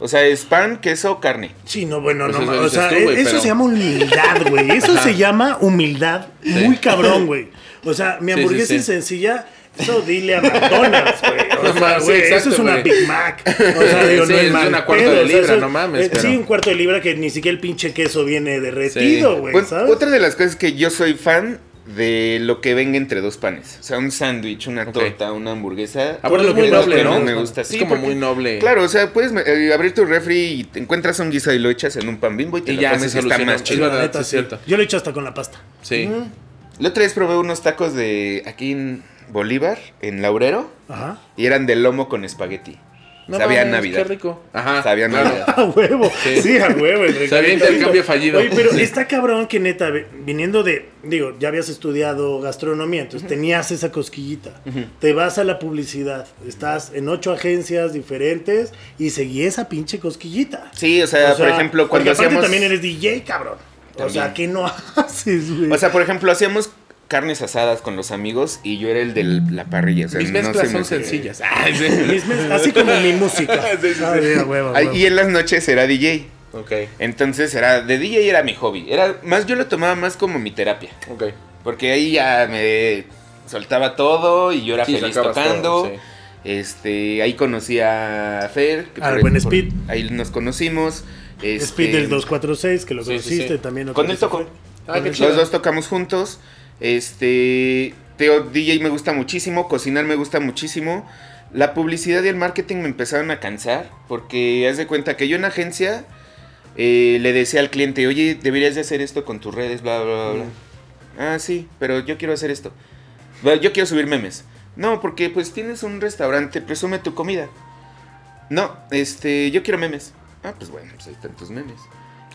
O sea, es pan, queso, carne. Sí, no, bueno, Pues no. eso O sea, tú, güey, eso pero- se llama humildad, güey. Eso se llama humildad muy cabrón, güey. O sea, mi Sí, hamburguesa sí, sí. es sencilla. Eso dile a McDonald's, güey. O sea, güey, eso es una. Big Mac. O sea, digo, Sí, no es es mal una cuarto pedo, de o sea, libra, no mames, eh, Sí, un cuarto de libra que ni siquiera el pinche queso viene derretido, güey, otra de las cosas es que yo soy fan de lo que venga entre dos panes. O sea, un sándwich, una Ok. torta, una hamburguesa. Ah, porque lo es muy noble, ¿no? me gusta. Es Sí, como porque- muy noble. Claro, o sea, puedes eh, abrir tu refri y te encuentras un guiso y lo echas en un pan bimbo y te Y lo ya comes se está más Es chido. verdad, neta, sí es cierto. Yo lo he hecho hasta con la pasta. Sí. La otra vez probé unos tacos de aquí en Bolívar, en Laurero, Ajá. y eran de lomo con espagueti. No Sabía mames, Navidad. Qué rico. Ajá. Sabía. Navidad. A huevo. Sí. Sí, a huevo. el Sabía intercambio fallido. Oye, pero Sí. está cabrón que neta, viniendo de, digo, ya habías estudiado gastronomía, entonces tenías esa cosquillita. Te vas a la publicidad, estás en ocho agencias diferentes y seguí esa pinche cosquillita. Sí, o sea, O por ejemplo, cuando hacíamos... también eres DJ, cabrón. O sea. ¿qué no haces, güey? O sea, por ejemplo, hacíamos carnes asadas con los amigos y yo era el de la parrilla. O sea, Mis no mezclas se son me- sencillas. Ay, sí. Mis mes- así como mi música. Sí, sí. Ah, huevo, Ay, y en las noches era DJ. Entonces era de DJ era mi hobby. Era más yo lo tomaba más como mi terapia, ok. porque ahí ya me soltaba todo y yo era feliz tocando. todo. Este, ahí conocí a Fer, que Al por- buen por- Speed. ahí nos conocimos. Este, Speed del 246, que lo conociste también. Con él tocó. Ah. Los dos tocamos juntos. Este, Teo DJ me gusta muchísimo, cocinar me gusta muchísimo. La publicidad y el marketing me empezaron a cansar porque haz de cuenta que yo en agencia eh, le decía al cliente, oye, deberías de hacer esto con tus redes, bla, bla, bla, bla. Ah, sí, pero yo quiero hacer esto. "Bueno, Yo quiero subir memes. No, porque pues tienes un restaurante, presume tu comida. No, este, yo quiero memes. Ah, pues bueno, pues ahí están tus memes.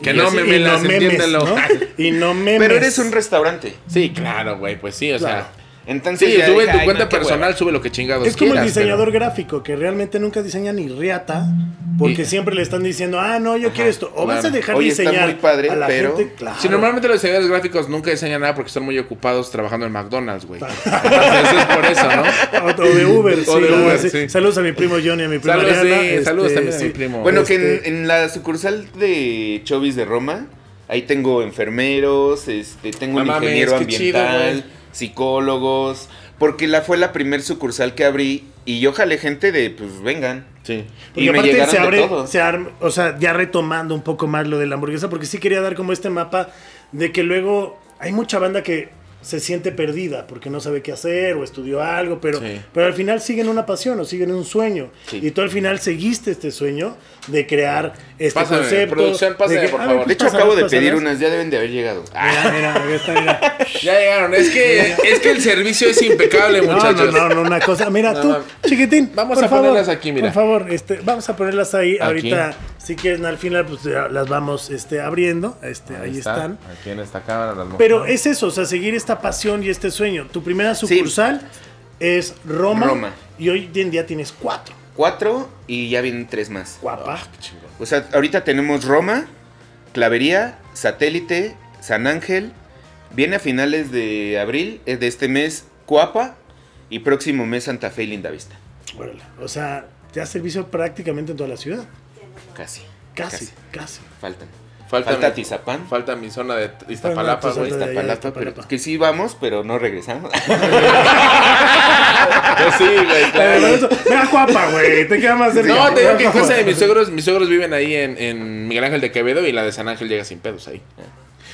Que Y no me y melas, no memes, entiéndelo. ¿no? Y no memes. Pero eres un restaurante. Sí, claro, güey, pues sí, o Claro. sea. Entonces Sí, ya sube dije, tu "Ay, cuenta no, personal, hueva". sube lo que chingados Es como el diseñador pero- gráfico que realmente nunca diseña ni riata porque Y- siempre le están diciendo, ah, no, yo quiero esto. O vas a dejar está diseñar muy padre, a la pero- gente, claro. Sí, normalmente los diseñadores gráficos nunca diseñan nada porque están muy ocupados trabajando en McDonald's, güey. Entonces eso es por eso, ¿no? O, o de Uber, O sí, de Uber, sí. sí. Saludos a mi primo Johnny, a mi prima Saludos, este, saludos también a mi primo. Bueno, que Este- en, en la sucursal de Chovis de Roma, ahí tengo enfermeros, este, tengo un No ingeniero ambiental. Psicólogos, porque la fue la primer sucursal que abrí y yo jalé gente de, pues vengan. Sí. Porque Y me aparte llegaron se de abre, todo. se arma- o sea, ya retomando un poco más lo de la hamburguesa, porque sí quería dar como este mapa de que luego hay mucha banda que se siente perdida porque no sabe qué hacer o estudió algo, pero, Sí. pero al final siguen una pasión o siguen un sueño. Sí. Y tú al final seguiste este sueño de crear este Pásame, concepto. producción, pásame, de que, por "A ver, favor". pues, De hecho, acabo de pásalas". pedir unas, ya deben de haber llegado. Mira, mira, aquí está, mira. Ya llegaron. Es que, es que el servicio es impecable, muchachos. no, no, no, una cosa. Mira, No, tú, no. chiquitín. Vamos por a favor, ponerlas aquí, mira. Por favor, este, vamos a ponerlas ahí. Aquí. Ahorita, si quieren, al final, pues las vamos este, abriendo. Este, ahí, está. están. Aquí en esta cámara las Pero es eso, o sea, seguir esta pasión y este sueño. Tu primera sucursal es Roma, Roma. Y hoy en día tienes cuatro. Cuatro y ya vienen tres más. Guapa. Ah, qué chingón. O sea, ahorita tenemos Roma, Clavería, Satélite, San Ángel. Viene a finales de abril eh, de este mes Cuapa y próximo mes Santa Fe y Lindavista. Órale. O sea, ya servicio prácticamente en toda la ciudad. Casi. Casi, casi. Faltan. Falta, Falta mi, Tizapán. falta mi zona de Iztapalapa, güey. Iztapalapa, pero que sí vamos, pero no regresamos. Pues sí, güey, claro. Mira, guapa, güey. Te queda más cerca. No, te digo que en casa de mis suegros, mis suegros viven ahí en, en Miguel Ángel de Quevedo y la de San Ángel llega sin pedos ahí.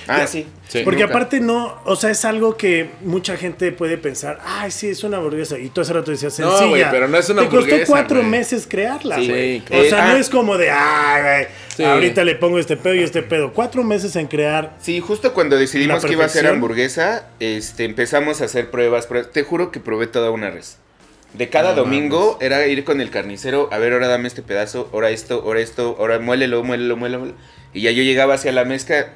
Ah, sí. Sí, Porque nunca. aparte no, o sea, es algo que mucha gente puede pensar, ay, sí, es una hamburguesa. Y tú hace rato decías, No, sencilla. güey, pero no es una Te costó hamburguesa, cuatro meses crearla, Sí, güey. claro. O sea, Eh, no ah. es como de, ay, güey, Sí. ahorita le pongo este pedo y este pedo. Cuatro meses en crear. Sí, justo cuando decidimos que iba a ser hamburguesa, este, empezamos a hacer pruebas, pruebas. Te juro que probé toda una res. De cada No domingo era ir con el carnicero, a ver, ahora dame este pedazo, ahora esto, ahora esto, ahora muélelo, muélelo, muélelo. Y ya yo llegaba hacia la mezcla, sí,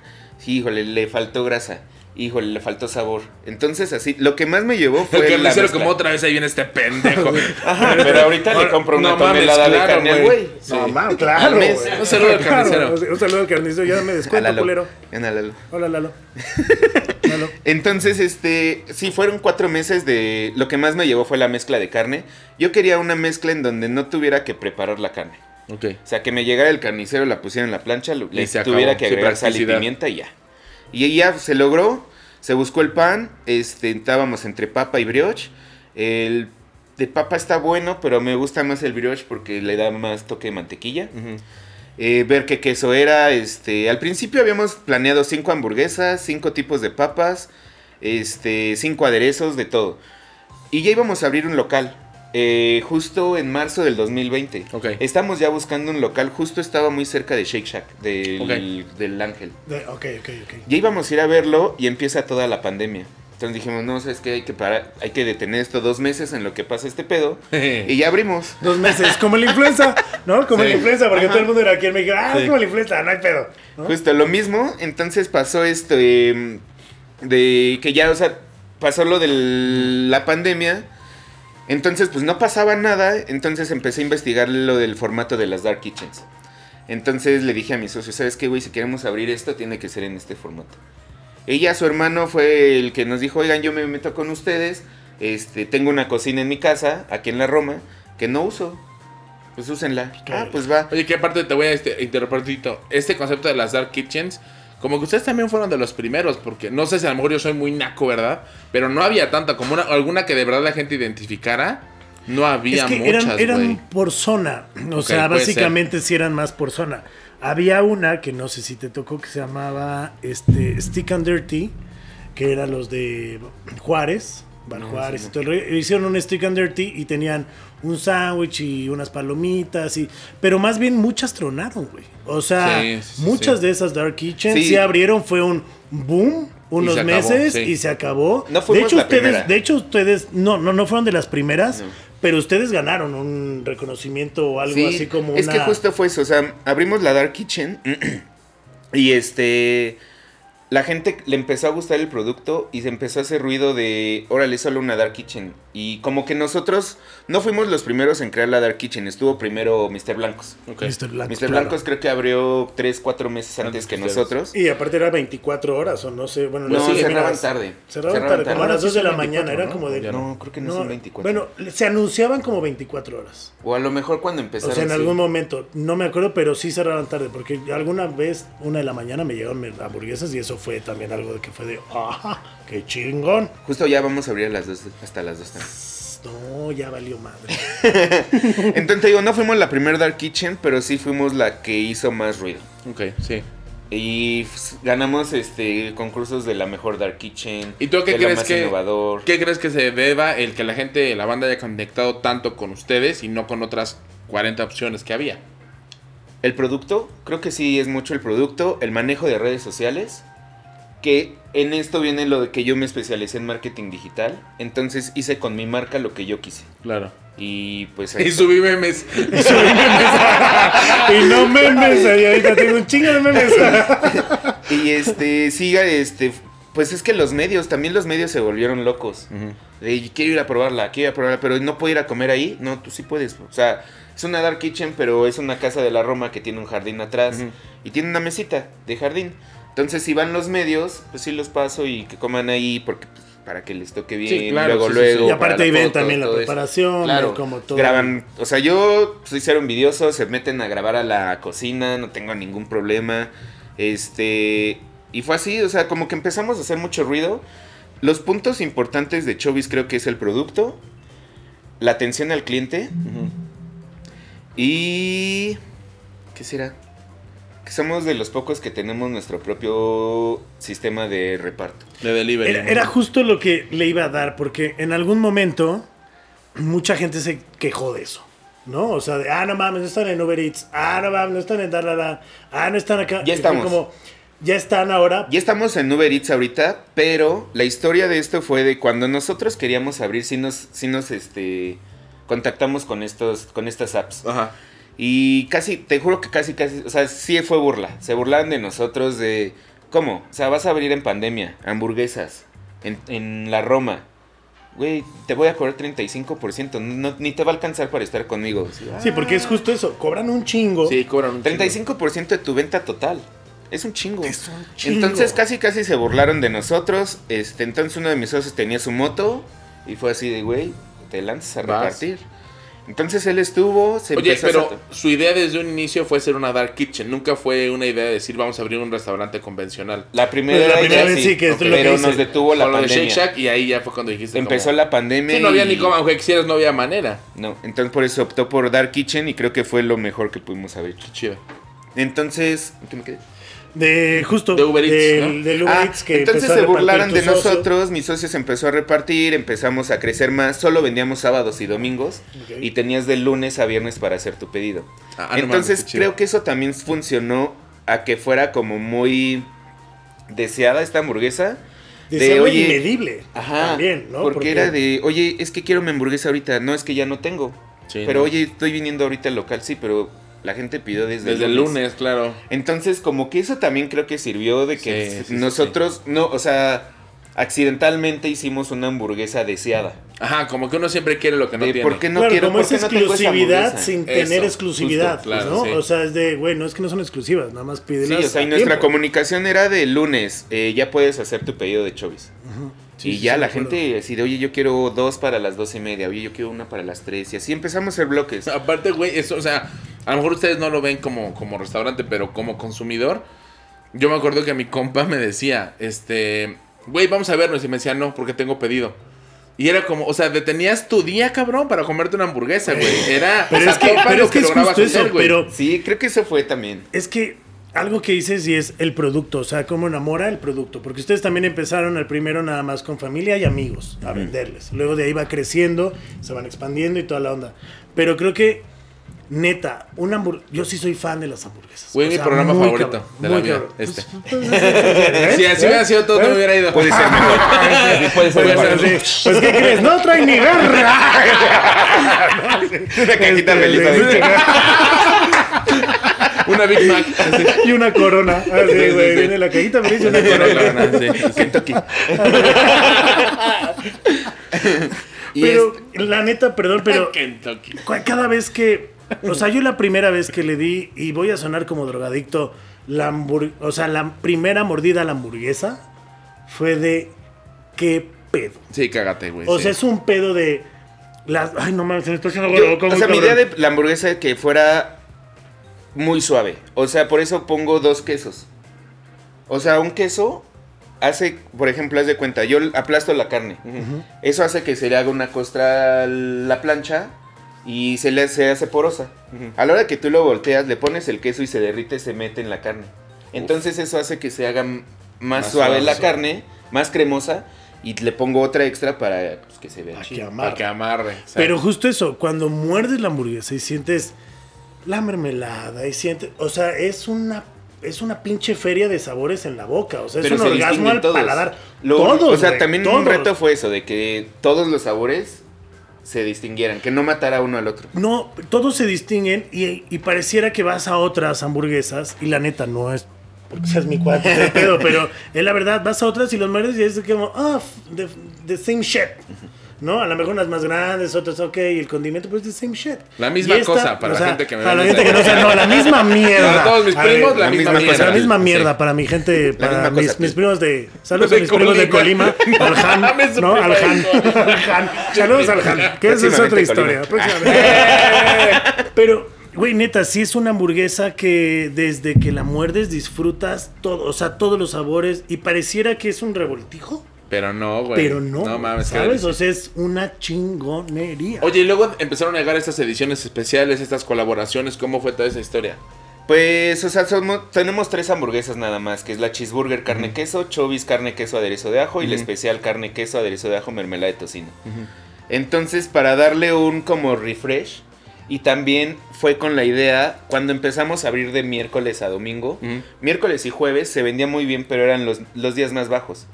híjole, le faltó grasa, híjole, le faltó sabor. Entonces así, lo que más me llevó fue carnicero mezcla. como otra vez ahí viene este pendejo. Ajá, pero ahorita le compro una no mames, tonelada de claro, carne al güey. güey. Sí. No, claro. Un saludo al Claro, carnicero. Un saludo al carnicero. Ya me descuento, Lalo. culero. En a Lalo. Hola, Lalo. Lalo. Entonces, este, sí, fueron cuatro meses de... Lo que más me llevó fue la mezcla de carne. Yo quería una mezcla en donde no tuviera que preparar la carne. Ok. O sea, que me llegara el carnicero, la pusiera en la plancha, lo- le tuviera acabó. que agregar sal y pimienta y ya. Y ya se logró, se buscó el pan, este, estábamos entre papa y brioche. El de papa está bueno, pero me gusta más el brioche porque le da más toque de mantequilla. Ujú. Eh, ver qué queso era, este, al principio habíamos planeado cinco hamburguesas, cinco tipos de papas, este, cinco aderezos, de todo. Y ya íbamos a abrir un local, eh, justo en marzo del 2020. Ok. Estamos ya buscando un local, justo estaba muy cerca de Shake Shack, del, Ok. del Ángel. De- ok, ok, ok. Ya íbamos a ir a verlo y empieza toda la pandemia. Entonces dijimos, no, es que hay que parar, hay que detener esto dos meses en lo que pasa este pedo. y ya abrimos. Dos meses, como la influenza, ¿no? Como Sí. la influenza, porque Ajá. todo el mundo era aquí en México, ah, Sí. es como la influenza, no hay pedo. ¿no? Justo lo mismo, entonces pasó esto eh, de que ya, o sea, pasó lo de la pandemia. Entonces, pues no pasaba nada. Entonces empecé a investigar lo del formato de las Dark Kitchens. Entonces le dije a mi socio, ¿sabes qué, güey? Si queremos abrir esto, tiene que ser en este formato. Ella, su hermano, fue el que nos dijo, oigan, yo me meto con ustedes. Este, tengo una cocina en mi casa, aquí en la Roma, que no uso. Pues úsenla. Ah, pues va. Oye, que aparte te voy a este, interrumpir un poquito. Este concepto de las Dark Kitchens, como que ustedes también fueron de los primeros, porque no sé si a lo mejor yo soy muy naco, ¿verdad? Pero no había tanta, como una, alguna que de verdad la gente identificara. No había es que muchas, eran, eran por zona. O sea, básicamente sí eran más por zona. Había una que no sé si te tocó que se llamaba este, Stick and Dirty, que eran los de Juárez, Bar No, Juárez sí, y no. todo el rollo. Hicieron un Stick and Dirty y tenían un sándwich y unas palomitas. y Pero más bien muchas tronaron, güey. O sea, Sí, sí, sí, muchas sí. de esas Dark Kitchens sí. Sí. abrieron, fue un boom. Unos meses sí. y se acabó. No de hecho, la ustedes, primera. de hecho, ustedes, no, no, no fueron de las primeras, No. pero ustedes ganaron un reconocimiento o algo Sí, así como es una... que justo fue eso, o sea, abrimos la Dark Kitchen y este la gente le empezó a gustar el producto y se empezó a hacer ruido de, órale, solo una Dark Kitchen. Y como que nosotros no fuimos los primeros en crear la Dark Kitchen, estuvo primero Mr. Blancos. Ok. Mr. Blancos, Mr. claro. Blancos creo que abrió 3, 4 meses antes, Antes que nosotros. Y aparte era 24 horas o no sé, bueno, No, sé, cerraban tarde. Cerraban tarde, como a las Ahora 2 sí de la son 24, mañana, era ¿no? como de... No, creo que no, no, son 24. Bueno, se anunciaban como 24 horas. o a lo mejor cuando O empezaron. sea, en sí. algún momento, no me acuerdo, pero sí cerraban tarde, porque alguna vez, una de la mañana, me llegaron hamburguesas y eso fue también algo que fue de, ¡ah, qué chingón! Justo ya vamos a abrir las dos, hasta las 2 también. No, ya valió madre. Entonces te digo, no fuimos la primera Dark Kitchen, pero sí fuimos la que hizo más ruido. Ok, sí. Y pues, ganamos este concursos de la mejor Dark Kitchen. ¿Y tú qué de crees más que- innovador. ¿Qué crees que se deba el que la gente, la banda haya conectado tanto con ustedes y no con otras 40 opciones que había? El producto, creo que sí es mucho el producto, el manejo de redes sociales, que en esto viene lo de que yo me especialicé en marketing digital, entonces hice con mi marca lo que yo quise. Claro. Y pues ahí Y está. subí memes. y no memes, ahí ahorita tengo un chingo de memes. y este siga este pues es que los medios, también los medios se volvieron locos. De, quiero ir a probarla, quiero ir a probarla, pero no puedo ir a comer ahí. No, tú sí puedes. O sea, es una dark kitchen, pero es una casa de la Roma que tiene un jardín atrás y tiene una mesita de jardín. Entonces, si van los medios, pues sí los paso y que coman ahí porque pues, para que les toque bien. Sí, claro, luego, sí, sí, luego. sí. Y aparte ahí ven también la todo preparación, Claro, como todo. graban, o sea, yo soy cero envidioso, se meten a grabar a la cocina, no tengo ningún problema. Este, y fue así, o sea, como que empezamos a hacer mucho ruido. Los puntos importantes de Chovis creo que es el producto, la atención al cliente y ¿qué será? Que somos de los pocos que tenemos nuestro propio sistema de reparto. De delivery. Era, era justo lo que le iba a dar, porque en algún momento mucha gente se quejó de eso. ¿No? O sea, de, ah, no mames, no están en Uber Eats. Ah, no mames, no están en Darara. Ah, no están acá. Ya estamos. Como, ya están ahora. Ya estamos en Uber Eats ahorita, pero la historia de esto fue de cuando nosotros queríamos abrir, sí nos, sí nos este, contactamos con, estos, con estas apps. Ajá. Y casi, te juro que casi, casi, o sea, sí fue burla. Se burlaban de nosotros de, ¿cómo? O sea, vas a abrir en pandemia, hamburguesas, en, en la Roma. Güey, te voy a cobrar 35%, no, ni te va a alcanzar para estar conmigo. Sí, Sí, porque es justo eso. Cobran un chingo. Sí, cobran un chingo. 35% de tu venta total. Es un chingo. Es un chingo. Entonces casi casi se burlaron de nosotros. Este, entonces uno de mis socios tenía su moto y fue así de, güey, te lanzas a Vas. repartir. Entonces él estuvo, se Oye, empezó pero su idea desde un inicio fue ser una dark kitchen. Nunca fue una idea de decir vamos a abrir un restaurante convencional. la primera, Pues la idea primera vez sí, que es lo que pero dice. nos detuvo la Con lo de Shake pandemia. Shack y ahí ya fue cuando dijiste Empezó como- la pandemia. Sí, no había y- ni cómo, aunque quisieras, no había manera. No, entonces por eso optó por Dark Kitchen y creo que fue lo mejor que pudimos haber hecho. Qué chido. Entonces, ¿qué me quedé? De justo. De Uber Eats, del, ¿no? del Uber Ah, Eats que entonces se burlaron de socio. nosotros, mis socios empezó a repartir, empezamos a crecer más, solo vendíamos sábados y domingos y tenías de lunes a viernes para hacer tu pedido. Ah, no entonces mames, creo que eso también funcionó a que fuera como muy deseada esta hamburguesa. Deseable y medible. Ajá, También, ¿no? porque, era de, oye, es que quiero mi hamburguesa ahorita, no es que ya no tengo. Sí, pero no. oye, estoy viniendo ahorita al local, sí, pero la gente pidió desde, Desde el lunes, claro. entonces, como que eso también creo que sirvió de que Sí, sí, sí, nosotros, no, o sea, accidentalmente hicimos una hamburguesa deseada. Ajá, como que uno siempre quiere lo que no De, tiene. ¿Por qué no claro, quiero? como ¿Por esa qué no exclusividad sin Eso, tener exclusividad, justo, claro, ¿no? sí. O sea, es de, güey, no es que no son exclusivas, nada más pídelas. Sí, o sea, y nuestra tiempo. comunicación era de lunes, eh, ya puedes hacer tu pedido de chovis. Sí, y sí, ya sí, la gente así de, oye, yo quiero dos para las dos y media, oye, yo quiero una para las tres, y así empezamos a hacer bloques. Aparte, güey, eso, o sea, a lo mejor ustedes no lo ven como, como restaurante, pero como consumidor, yo me acuerdo que mi compa me decía, este, güey, vamos a vernos, y me decía, no, porque tengo pedido. Y era como, o sea, detenías tu día, cabrón, para comerte una hamburguesa, güey. Era, Pero o sea, es que, pero lo es, que es justo hacer, pero Sí, creo que eso fue también. es que algo que dices y es el producto, o sea, cómo enamora el producto, porque ustedes también empezaron al primero nada más con familia y amigos a venderles. Luego de ahí va creciendo, se van expandiendo y toda la onda. Pero creo que neta, una hamburguesa, yo sí soy fan de las hamburguesas. Güey, O mi sea, programa muy favorito cabrón, de la vida, este. Pues, pues, Si así hubiera sido todo, no me hubiera ido. Puede ser mejor. Puede ser Pues, mejor. pues, ¿qué crees? No trae ni verga. Una cajita feliz. Una Big Mac. así. Y una corona. Así, Sí, sí, güey. sí. Viene la cajita feliz y una Una corona. corona, sí. Kentucky. Y Pero, es- la neta, perdón, pero Kentucky. cada vez que. O sea, yo la primera vez que le di, y voy a sonar como drogadicto, la hambur- o sea, la primera mordida a la hamburguesa fue de. ¿Qué pedo? Sí, cágate, güey. O sí. sea, es un pedo de. Las, ay, no mames, se me está haciendo Yo- o sea, mi idea de la hamburguesa es que fuera muy suave. O sea, por eso pongo dos quesos. O sea, un queso hace, por ejemplo, haz de cuenta, yo aplasto la carne. Eso hace que se le haga una costra a la plancha y se le se hace porosa. A la hora que tú lo volteas, le pones el queso y se derrite, se mete en la carne. Entonces eso hace que se haga más, Más suave suave, la carne, más cremosa. Y le pongo otra extra para pues, que se vea que amarre. Para que amarre. Pero justo eso, cuando muerdes la hamburguesa y sientes la mermelada y sientes, o sea, es una es una pinche feria de sabores en la boca, o sea, es Pero un se orgasmo al todos. paladar. Lo- todos, o sea, también un reto fue eso, de que todos los sabores se distinguieran, que no matara uno al otro. No, todos se distinguen y, y pareciera que vas a otras hamburguesas y la neta no es porque seas mi cuate, te pedo, pero es la verdad, vas a otras y los muerdes y es como, ah, the same shit. ¿No? A lo mejor unas más grandes, otras ok, y el condimento, pues the same shit. La misma esta, cosa, para o la gente que me Para la gente que no sea, no, la misma mierda. Para todos mis ver, primos, la, la misma, misma cosa. la misma Sí. mierda para mi gente, para mis, cosa, mis sí. primos de. Saludos De a mis primos de Colima. Al Han. No, al primo Han. de Al Han. Saludos al Han. Que esa es otra historia. Pero, güey, neta, sí es una hamburguesa que desde que la muerdes disfrutas todo. O sea, todos los sabores. Y pareciera que es un revoltijo. Pero no, güey. Pero no. No mames, ¿Sabes? O sea, es una chingonería. Oye, y luego empezaron a llegar estas ediciones especiales, estas colaboraciones. ¿Cómo fue toda esa historia? Pues, o sea, somos- tenemos tres hamburguesas nada más, que es la cheeseburger carne queso, chovis carne queso aderezo de ajo y la especial carne queso aderezo de ajo mermelada de tocino. Entonces, para darle un como refresh y también fue con la idea cuando empezamos a abrir de miércoles a domingo, miércoles y jueves se vendía muy bien, pero eran los, los días más bajos.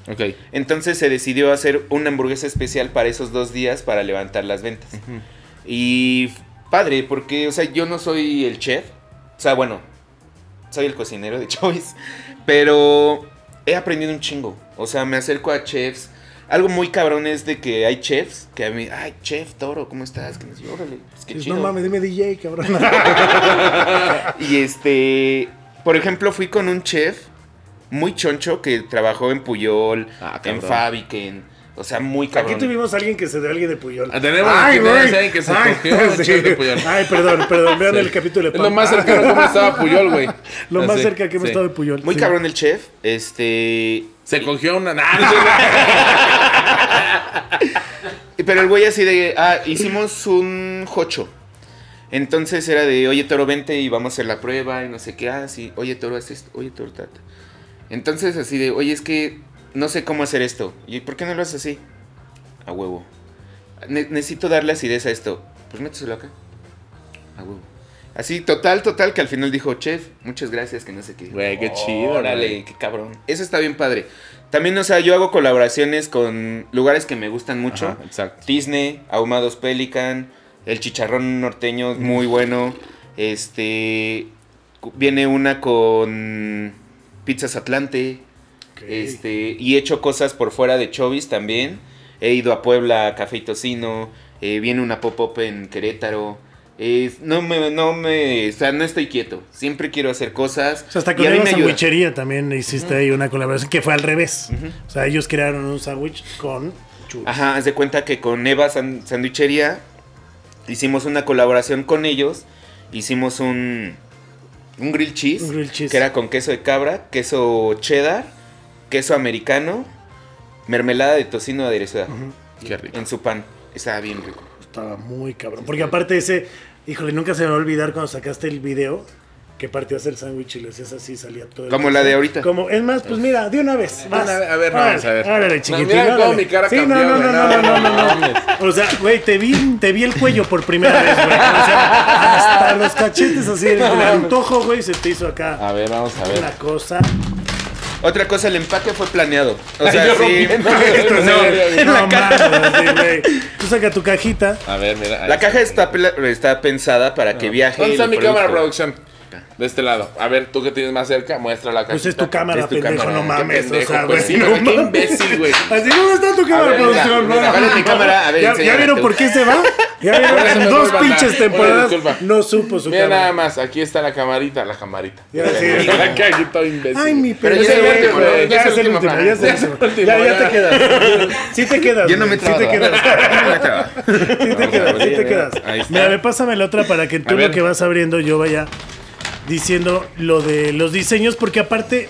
Entonces se decidió hacer una hamburguesa especial para esos dos días para levantar las ventas. Y padre, porque, o sea, yo no soy el chef. O sea, bueno, soy el cocinero de Choice. Pero he aprendido un chingo. O sea, me acerco a chefs. Algo muy cabrón es de que hay chefs que a mí, ay, chef Toro, ¿cómo estás? Que no sé, órale, pues qué Dices, chido. no mames, dime DJ, cabrón. Y este, por ejemplo, fui con un chef muy choncho que trabajó en Puyol, Ah, en. Fabiken. O sea, muy cabrón. Aquí tuvimos a alguien que se dio a alguien de Puyol. Ah, tenemos aquí güey. alguien que se Ay, cogió sí. chef de Puyol. Ay, perdón, perdón. Vean Sí. el capítulo de Es lo más cercano como estaba Puyol, güey. Lo más Así, cerca que hemos sí. estado de Puyol. Muy sí. cabrón el chef. Este. Se cogió una. Pero el güey así de. Ah, hicimos un jocho. Entonces era de, oye Toro, vente y vamos a hacer la prueba y no sé qué. Ah, sí, oye Toro, haz esto. Oye Toro, tata. Entonces así de, oye, es que no sé cómo hacer esto. ¿Y por qué no lo haces así? A huevo. Ne- necesito darle acidez a esto. Pues méteselo acá. A huevo. Así, total, total, que al final dijo, chef, muchas gracias, que no sé qué. Güey, qué chido, Órale, qué cabrón. Eso está bien padre. También, o sea, yo hago colaboraciones con lugares que me gustan mucho. Ajá, exacto. Disney, Ahumados Pelican, el chicharrón norteño muy bueno. Este viene una con Pizzas Atlante. Este, y he hecho cosas por fuera de Chovis también. He ido a Puebla, a Café y Tocino. eh, viene una pop-up en Querétaro. Eh, no me, no me, o sea, no estoy quieto. Siempre quiero hacer cosas. O sea, hasta con la sandwichería también hiciste ahí una colaboración que fue al revés. O sea, ellos crearon un sándwich con churros. Ajá, haz de cuenta que con Eva San- Sandwichería hicimos una colaboración con ellos. Hicimos un, un grill cheese, Un grilled cheese. que era con queso de cabra, queso cheddar, queso americano, mermelada de tocino aderezada Qué rico. en su pan. Estaba bien rico. Estaba muy cabrón. Porque aparte ese, híjole, nunca se me va a olvidar cuando sacaste el video que partías el sándwich y lo hacías así, salía todo. el Como la de ahorita. Como, es más, pues mira, de una vez. vas. una vez, a ver, vamos a ver. Órale, No, chiquitín. mira cómo órale. mi cara sí, cambió, no, no, no, No, no, no, no no, no. O sea, güey, te vi, te vi el cuello por primera vez, güey. O sea, hasta los cachetes así, el, el antojo, güey, se te hizo acá. A ver, vamos a Una ver. cosa. Otra cosa, el empaque fue planeado. O sea, sí. No, No, no mames, sí, güey. Tú saca tu cajita. A ver, mira. ahí La caja está, está pensada para que viaje. ¿Dónde está mi cámara, producción? De este lado. A ver, tú que tienes más cerca, muestra la Pues cajita. es tu cámara, Es tu pendejo, cámara. no Qué mames. pendejo, o sea, pues güey, sí, no güey, qué mames. imbécil, güey. Así, ¿dónde está tu cámara, ver, producción? No, ¿cuál es mi no, cámara? A ver, ¿Ya, ya vieron tú. por qué se va? Ya vieron, dos pinches temporadas no supo su Mira cámara. nada más, aquí está la camarita, la camarita. Ya, sí. La cajita imbécil. Ay, mi Pero perro. ya es el último, ¿no? Ya es el último, ya es el último. Ya, te quedas. Sí te quedas. Ya no me Sí te quedas. No. Sí te quedas, sí te quedas. Ahí está. Mira, ve, pásame la otra para que tú A lo ver. que vas abriendo yo vaya diciendo lo de los diseños, porque aparte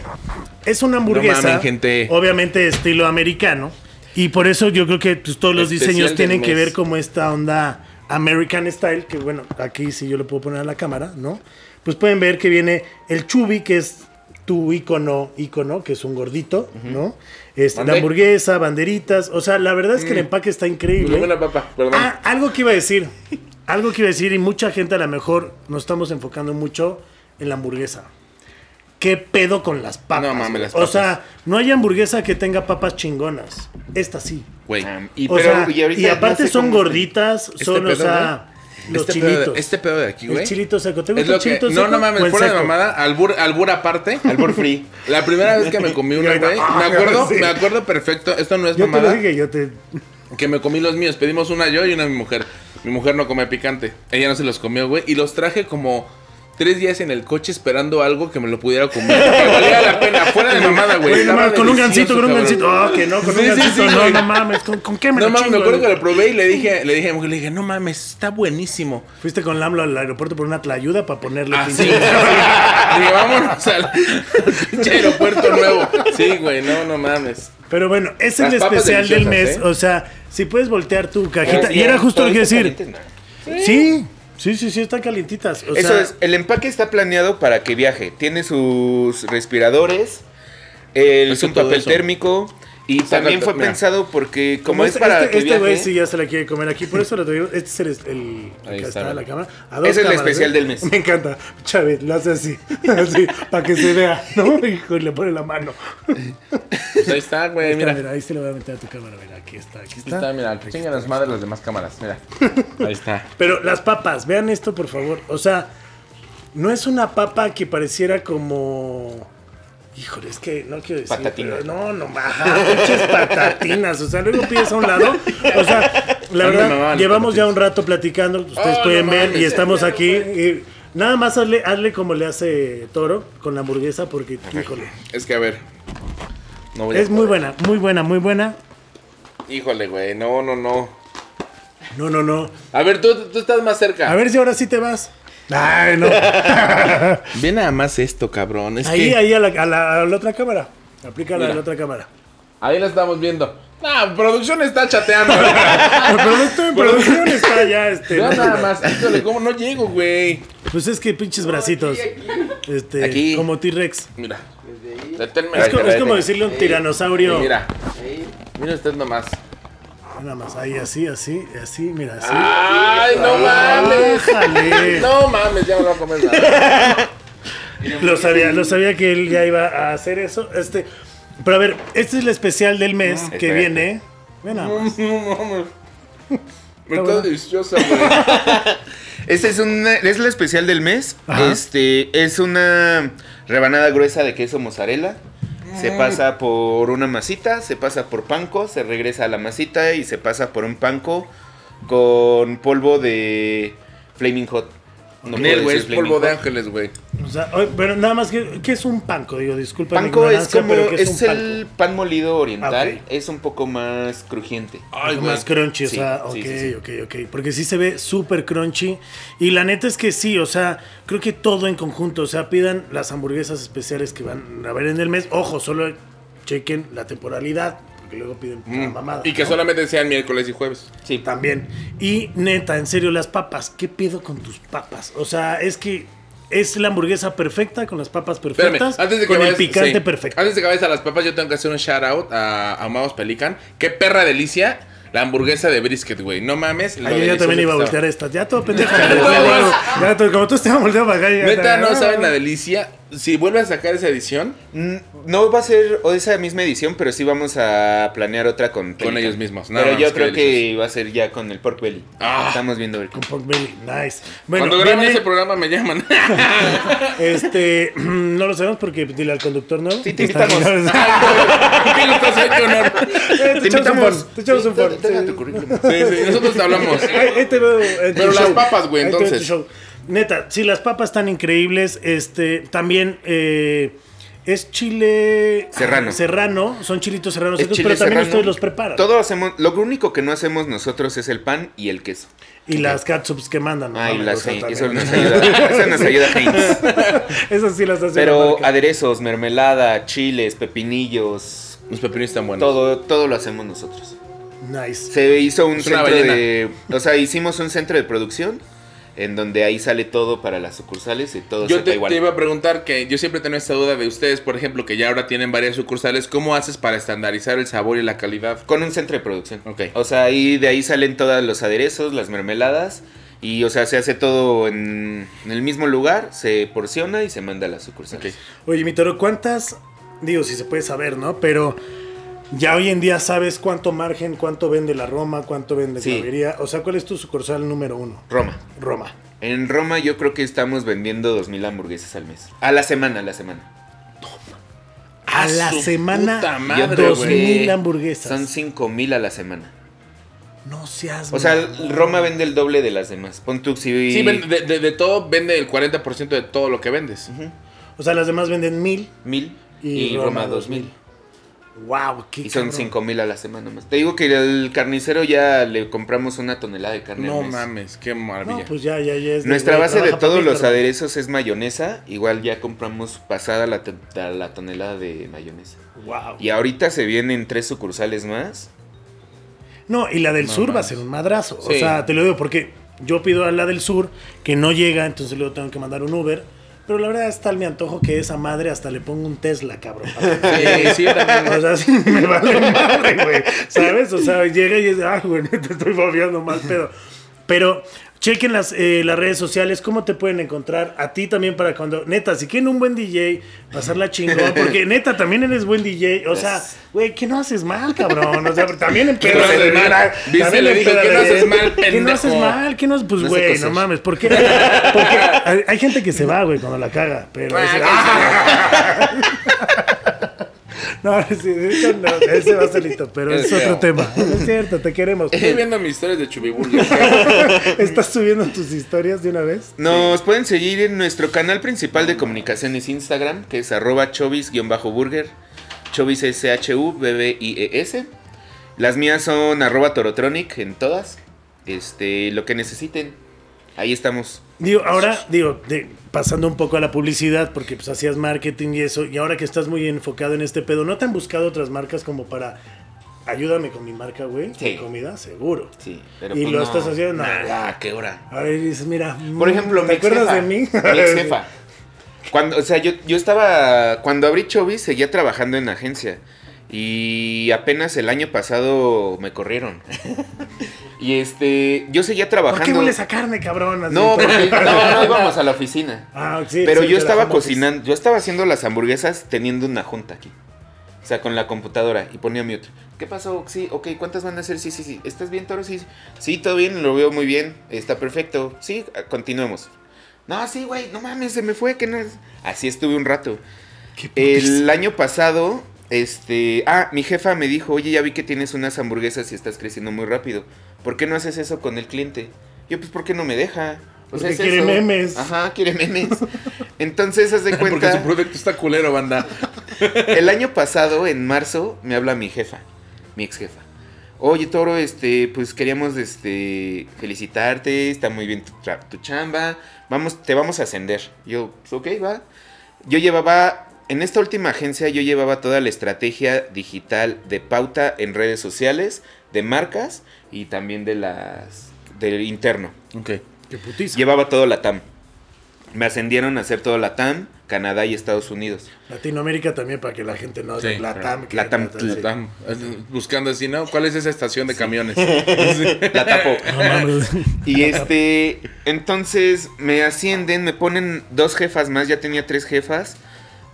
es una hamburguesa, gente. obviamente estilo americano, y por eso yo creo que pues, todos los Especial diseños tienen que ver como esta onda American Style, que bueno, aquí sí yo lo puedo poner a la cámara, ¿no? Pues pueden ver que viene el chubi, que es tu icono, icono, que es un gordito, ¿no? Este, la hamburguesa, banderitas, o sea, la verdad es que el empaque está increíble. Dame una papa, perdón. Ah, algo que iba a decir. Algo que iba a decir, y mucha gente a lo mejor nos estamos enfocando mucho en la hamburguesa. ¿Qué pedo con las papas? No mames, las O sea, no hay hamburguesa que tenga papas chingonas. Esta sí. Güey. Y, O pero, sea, y ahorita y aparte no sé son gorditas, son, o sea, los este pedo chilitos. de, este pedo de aquí, güey. el chilito seco. ¿Te gusta el chilito no, seco? no mames, fuera de mamada, albur, albur aparte. Albur free. La primera vez que me comí una, ahorita, güey, me ah, acuerdo, sí. me acuerdo perfecto, esto no es Yo te lo mamada, dije, yo te... que me comí los míos, pedimos una yo y una mi mujer. Mi mujer no come picante, ella no se los comió, güey, y los traje como tres días en el coche esperando algo que me lo pudiera comer. Que valía la pena, fuera de mamada, güey. No con un gancito, con un gancito. Ah, que no, con Sí, un gancito. sí, no, no mames. ¿Con, con qué me No mames, me acuerdo que lo probé y le dije, le dije a mi mujer, le dije, no mames, está buenísimo. Fuiste con Lamlo al aeropuerto por una tlayuda para ponerle Ah, pinche-. Dije, vámonos al pinche aeropuerto nuevo. Sí, güey, no, no mames. Pero bueno, es Las el especial del mes. ¿eh? O sea, si puedes voltear tu cajita. Y era justo lo que decir. Sí, Sí, sí, sí, están calientitas. O Eso sea, es, el empaque está planeado para que viaje. Tiene sus respiradores, el, Es todo papel eso. térmico y Saca también fue mira. pensado porque como, es este, para este, que este güey viaje, sí ya se la quiere comer aquí, por eso lo digo. Este es el, el Ahí acá está, está, la cámara. A dos Es el cámaras, especial ¿eh? del mes. Me encanta. Chávez, lo hace así, así, para que se vea, ¿no? Hijo, y le pone la mano. Pues ahí está, güey, Ahí está, mira. mira, ahí se le voy a meter a tu cámara, mira, aquí está, aquí Ahí está. está, mira, chingan las madres las demás cámaras, mira. Ahí está. Pero las papas, vean esto por favor. O sea, no es una papa que pareciera como. Híjole, es que no quiero decir. Patatina. pero No, no, ajá, pinches patatinas. O sea, luego pides a un lado. O sea, la verdad, llevamos ya patatinas. un rato platicando. Ustedes Oh, pueden no ver y estamos aquí. y nada más hazle, hazle como le hace Toro con la hamburguesa, porque, híjole. Es que a ver. No voy a Es muy buena, muy buena, muy buena. Híjole, güey, no, no, no. No, no, no. A ver, tú, tú estás más cerca. A ver si ahora sí te vas. Ay, no. Ve nada más esto, cabrón. Es Ahí, que ahí a la, a la- a la otra cámara. Aplícala a la otra cámara. ahí la estamos viendo. Nah, producción está chateando. El producto en producción está ya, este. Ve no, nada no. más. Híjole, ¿cómo no llego, güey? Pues es que pinches bracitos. Este, Aquí. como T-Rex. Mira. Deténme. Es, Ahí como decirle a un tiranosaurio. Mira. Mira usted nomás. Nada más, ahí, así, así, así, mira, así. ¡Ay, no mames! Ájale. No mames, ya me lo voy a comer nada. Lo sabía, lo sabía que él ya iba a hacer eso. Este, pero a ver, este es el especial del mes que Espérate. viene. Ven nada más. No mames. Me Está bueno. deliciosa, güey. Esta es una es la especial del mes. Ajá. Este es una rebanada gruesa de queso mozzarella. Se pasa por una masita, se pasa por panko, se regresa a la masita y se pasa por un panko con polvo de Flaming Hot. No Nel, güey, es polvo de ángeles, güey. O sea, pero nada más que, ¿qué es un panco? Digo, disculpa mi Panko es como pero ¿qué es, es, un panko? el pan molido oriental, Ah, es un poco más crujiente. Ay, más crunchy, o Sí, sea, sí, ok, sí, sí. ok, ok. Porque sí se ve súper crunchy. Y la neta es que sí, o sea, creo que todo en conjunto. O sea, pidan las hamburguesas especiales que van a ver en el mes. Ojo, solo chequen la temporalidad, porque luego piden una mamada. Mm. Y que ¿no? solamente sean miércoles y jueves. Sí, También. Y neta, en serio, las papas. ¿Qué pedo con tus papas? O sea, es que es la hamburguesa perfecta con las papas Espérame, perfectas. antes de que con el vayas- picante sí. perfecto. Antes de que vayas a las papas, yo tengo que hacer un shout out a Amados Pelican. Qué perra delicia la hamburguesa de brisket, güey. No mames. Ay, yo ya también iba a voltear esta. Ya todo pendejo. Ya todo, como tú estabas volteando para acá. ya Neta, no saben la delicia. Si vuelves a sacar esa edición, No va a ser o esa misma edición, pero sí vamos a planear otra con Pelican. ellos mismos, nada Pero yo creo que va a ser ya con el pork belly. Ah. Estamos viendo qué- Con pork belly, nice. Bueno, cuando graben viene, ese programa me llaman. este, no lo sabemos porque dile al conductor, ¿no? Sí, te invitamos. Eh, te invitamos. Te echamos un. Tenga sí. tu currículum. Sí, sí, nosotros te hablamos. Te Pero las papas, güey, te entonces. Neta, sí, las papas están increíbles. Este, también eh, es chile Serrano. Serrano, son chilitos serranos, Es secos, chile pero también serrano. ustedes los preparan. Todo hacemos, lo único que no hacemos nosotros es el pan y el queso. Y las catsups que mandan. ¿no? Las Heinz, eso nos ayuda. Eso nos ayuda Heinz. Esas sí las hace la Pero aderezos, mermelada, chiles, pepinillos, Los pepinos están buenos. todo, todo lo hacemos nosotros. Nice. Se hizo un Es centro de. O sea, hicimos un centro de producción en donde ahí sale todo para las sucursales y todo Yo te, igual. te iba a preguntar que yo siempre tengo esta duda de ustedes, por ejemplo, que ya ahora tienen varias sucursales. ¿Cómo haces para estandarizar el sabor y la calidad? Con un centro de producción. Ok. O sea, ahí de ahí salen todos los aderezos, las mermeladas. Y, o sea, se hace todo en, en el mismo lugar, se porciona y se manda a las sucursales. Ok. Oye, mi toro, ¿cuántas? Digo, si se puede saber, ¿no? Pero ya hoy en día sabes cuánto margen, cuánto vende la Roma, cuánto vende Sí. Clavería. O sea, ¿cuál es tu sucursal número uno? Roma. Roma. En Roma yo creo que estamos vendiendo 2.000 hamburguesas al mes. A la semana, a la semana. A ¡A la semana, madre, creo dos güey! mil que hamburguesas. Son 5.000 a la semana. No seas. O sea. Roma vende el doble de las demás. Pon tú, si... Sí, de, de- de todo vende el 40% de todo lo que vendes. O sea, las demás venden mil. Mil Y y, Roma Roma dos 2.000. Wow, qué Y son cabrón. cinco mil a la semana más. Te digo que el carnicero ya le compramos una tonelada de carne. al No mes. mames, qué maravilla. No, pues ya, ya, ya es. de- Nuestra base de todos los aderezos es mayonesa. Igual ya compramos pasada la, la tonelada de mayonesa. Wow. Y ahorita se vienen tres sucursales más. No, y la del No sur va a ser un madrazo. O sea, te lo digo porque Yo pido a la del sur que no llega, entonces luego tengo que mandar un Uber. Pero la verdad es tal mi antojo que esa madre hasta le pongo un Tesla, cabrón. Sí, sí, también. O sea, sí me vale madre, güey. ¿Sabes? O sea, llega y dice, ah, güey, te estoy babeando mal pedo. Pero chequen las, eh, las redes sociales, cómo te pueden encontrar. A ti también para cuando, neta, si quieren un buen DJ, pasarla chingón. Porque neta, también eres buen DJ. O sea, güey, ¿qué no haces mal, cabrón? O sea, también ¿Qué no haces empédale. mal? También le dije, empédale. ¿qué no haces mal, ¿Qué no pendejo? haces mal? ¿Qué no? Pues, No se güey, no mames. ¿Por qué? Porque hay, hay gente que se va, güey, cuando la caga. Pero. No, sí, sí, no, ese va solito, pero Es es, otro feo. tema. No es cierto, te queremos. Estoy viendo mis historias de Chubiburger. ¿Estás subiendo tus historias de una vez? Nos pueden seguir en nuestro canal principal de comunicaciones Instagram, que es arroba chovis-burger. Chovis S-H-U-B-B-I-E-S. Las mías son arroba torotronic en todas. Este, lo que necesiten. Ahí estamos. Digo, ahora, digo, de- pasando un poco a la publicidad, porque pues hacías marketing y eso, y ahora que estás muy enfocado en este pedo, ¿no te han buscado otras marcas como para ayúdame con mi marca, güey? Sí. De comida, seguro. Sí, pero ¿Y pues lo no. estás haciendo? No. Nah, ¿a qué hora? A ver, dices, mira, Por mm, ejemplo, ¿te mi acuerdas jefa, de mí? Mi ex jefa. Cuando, o sea, yo, yo estaba. Cuando abrí Chovis, seguía trabajando en agencia. Y apenas el año pasado me corrieron. y este. Yo seguía ¿Por trabajando. qué hueles a carne, cabrón? Así. No, porque no, no íbamos a la oficina. Ah, sí, Pero sí, yo estaba office. cocinando, yo estaba haciendo las hamburguesas teniendo una junta aquí. O sea, con la computadora y ponía mute. ¿Qué pasó? Sí, ok, ¿cuántas van a ser? Sí, sí, sí. ¿Estás bien, Toro? Sí, sí, todo bien, lo veo muy bien. Está perfecto. Sí, continuemos. No, sí, güey, no mames, se me fue. que no es-". Así estuve un rato. El año pasado, este. Ah, mi jefa me dijo, oye, ya vi que tienes unas hamburguesas y estás creciendo muy rápido. ¿Por qué no haces eso con el cliente? Yo, pues, ¿por qué no me deja? Pues Porque es quiere eso. memes. Ajá, quiere memes. Entonces, haz de Porque su cuenta. producto está culero, banda. El año pasado, en marzo, me habla mi jefa, mi ex jefa. Oye, Toro, este, pues queríamos este, felicitarte, está muy bien tu, tu chamba, vamos, te vamos a ascender. Yo, pues, ok, va. Yo llevaba, en esta última agencia, yo llevaba toda la estrategia digital de pauta en redes sociales, de marcas y también de las, del interno. Ok. Qué putiza. Llevaba todo la TAM. Me ascendieron a hacer todo la TAM, Canadá y Estados Unidos. Latinoamérica también para que la gente no... Sí, la. TAM. que- sí. Están buscando así, ¿no? ¿Cuál es esa estación de camiones? La tapo. No mames. Y este, entonces me ascienden, me ponen dos jefas más, ya tenía tres jefas,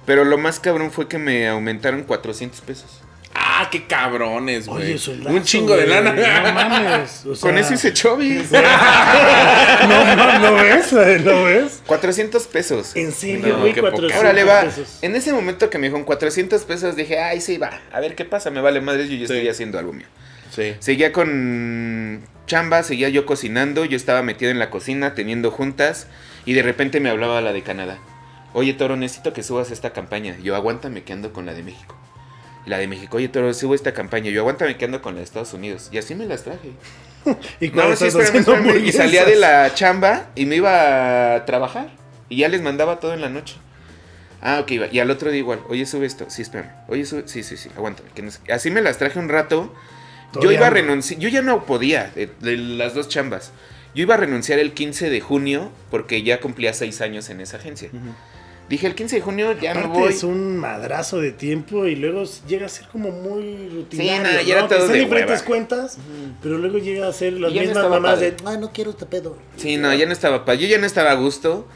pero lo más cabrón fue que me aumentaron 400 pesos. ah, qué cabrones, güey. Oye, soldazo, Un chingo de lana. No mames. o sea, Con eso hice chovis. No, no, ¿lo ves? ¿Lo ves? 400 pesos. En serio, No, güey, poca. 400 Órale, va. pesos. En ese momento que me dijeron 400 pesos, dije, ay, sí, va. A ver qué pasa, me vale madres, yo ya Sí. estoy haciendo algo mío. Sí. Seguía con chamba, seguía yo cocinando, yo estaba metido en la cocina, teniendo juntas, y de repente me hablaba la de Canadá. Oye, Toro, necesito que subas esta campaña. Yo, aguántame que ando con la de México. Y la de México, oye, Toro, subo esta campaña. Yo, aguántame que ando con la de Estados Unidos. Y así me las traje. ¿Y No, sí, espérame. Y salía de la chamba y me iba a trabajar. Y ya les mandaba todo en la noche. Ah, ok, va. Y al otro día igual. Oye, sube esto. Sí, espérame. Oye, sube. Sí, sí, sí. Aguántame. que no sé- Así me las traje un rato. Yo iba a renunciar. Yo ya no podía de, de las dos chambas. Yo iba a renunciar el 15 de junio porque ya cumplía seis años en esa agencia. Dije, el 15 de junio ya me Aparte voy. es un madrazo de tiempo y luego llega a ser como muy rutinario. nada, ya ¿no? todo de diferentes hueva. cuentas, pero luego llega a ser las no mismas estaba mamás padre. de, ay, no quiero este pedo. Sí, no, ya no estaba pa- Yo ya no estaba a gusto.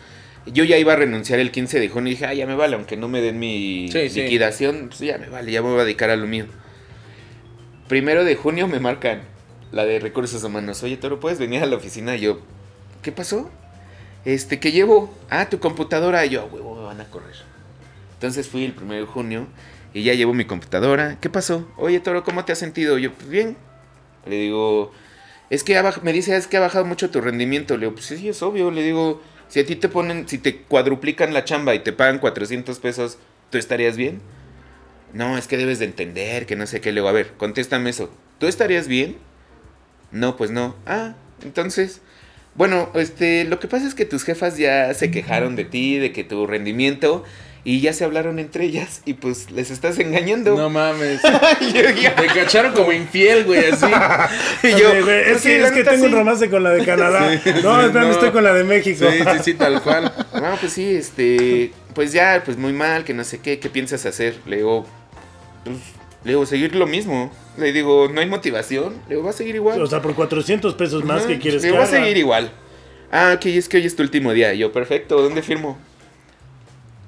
Yo ya iba a renunciar el 15 de junio y dije, ah, ya me vale, aunque no me den mi Sí, sí. liquidación, pues ya me vale, ya me voy a dedicar a lo mío. Primero de junio me marcan la de recursos humanos. Oye, Toro, ¿puedes venir a la oficina? Y yo, ¿qué pasó? Este, ¿qué llevo? Ah, tu computadora. Y yo, "A huevo, me a correr. Entonces fui el primero de junio y ya llevo mi computadora. ¿Qué pasó? Oye, Toro, ¿cómo te has sentido? Yo, pues bien. Le digo, es que me dice, es que ha bajado mucho tu rendimiento. Le digo, pues sí, es obvio. Le digo, si a ti te ponen, si te cuadruplican la chamba y te pagan 400 pesos, ¿tú estarías bien? No, es que debes de entender, que no sé qué. Le digo, a ver, contéstame eso. ¿Tú estarías bien? No, pues no. Ah, entonces, bueno, este, lo que pasa es que tus jefas ya se quejaron de ti, de que tu rendimiento, y ya se hablaron entre ellas y pues les estás engañando. No mames. Te cacharon como infiel, güey, así. Y yo, Oye, güey, es pues sí, que, es que tengo un sí. romance con la de Canadá. no, espérame, no. estoy con la de México. Sí, sí, sí, tal cual. No, pues sí, este, pues ya, pues muy mal, que no sé qué, ¿qué piensas hacer? Le digo, pues, le digo, seguir lo mismo. Le digo, no hay motivación. Le digo, va a seguir igual. O sea, por 400 pesos más que quieres Le digo, va a seguir igual. Ah, ok, es que hoy es tu último día. Y yo, perfecto, ¿dónde firmo?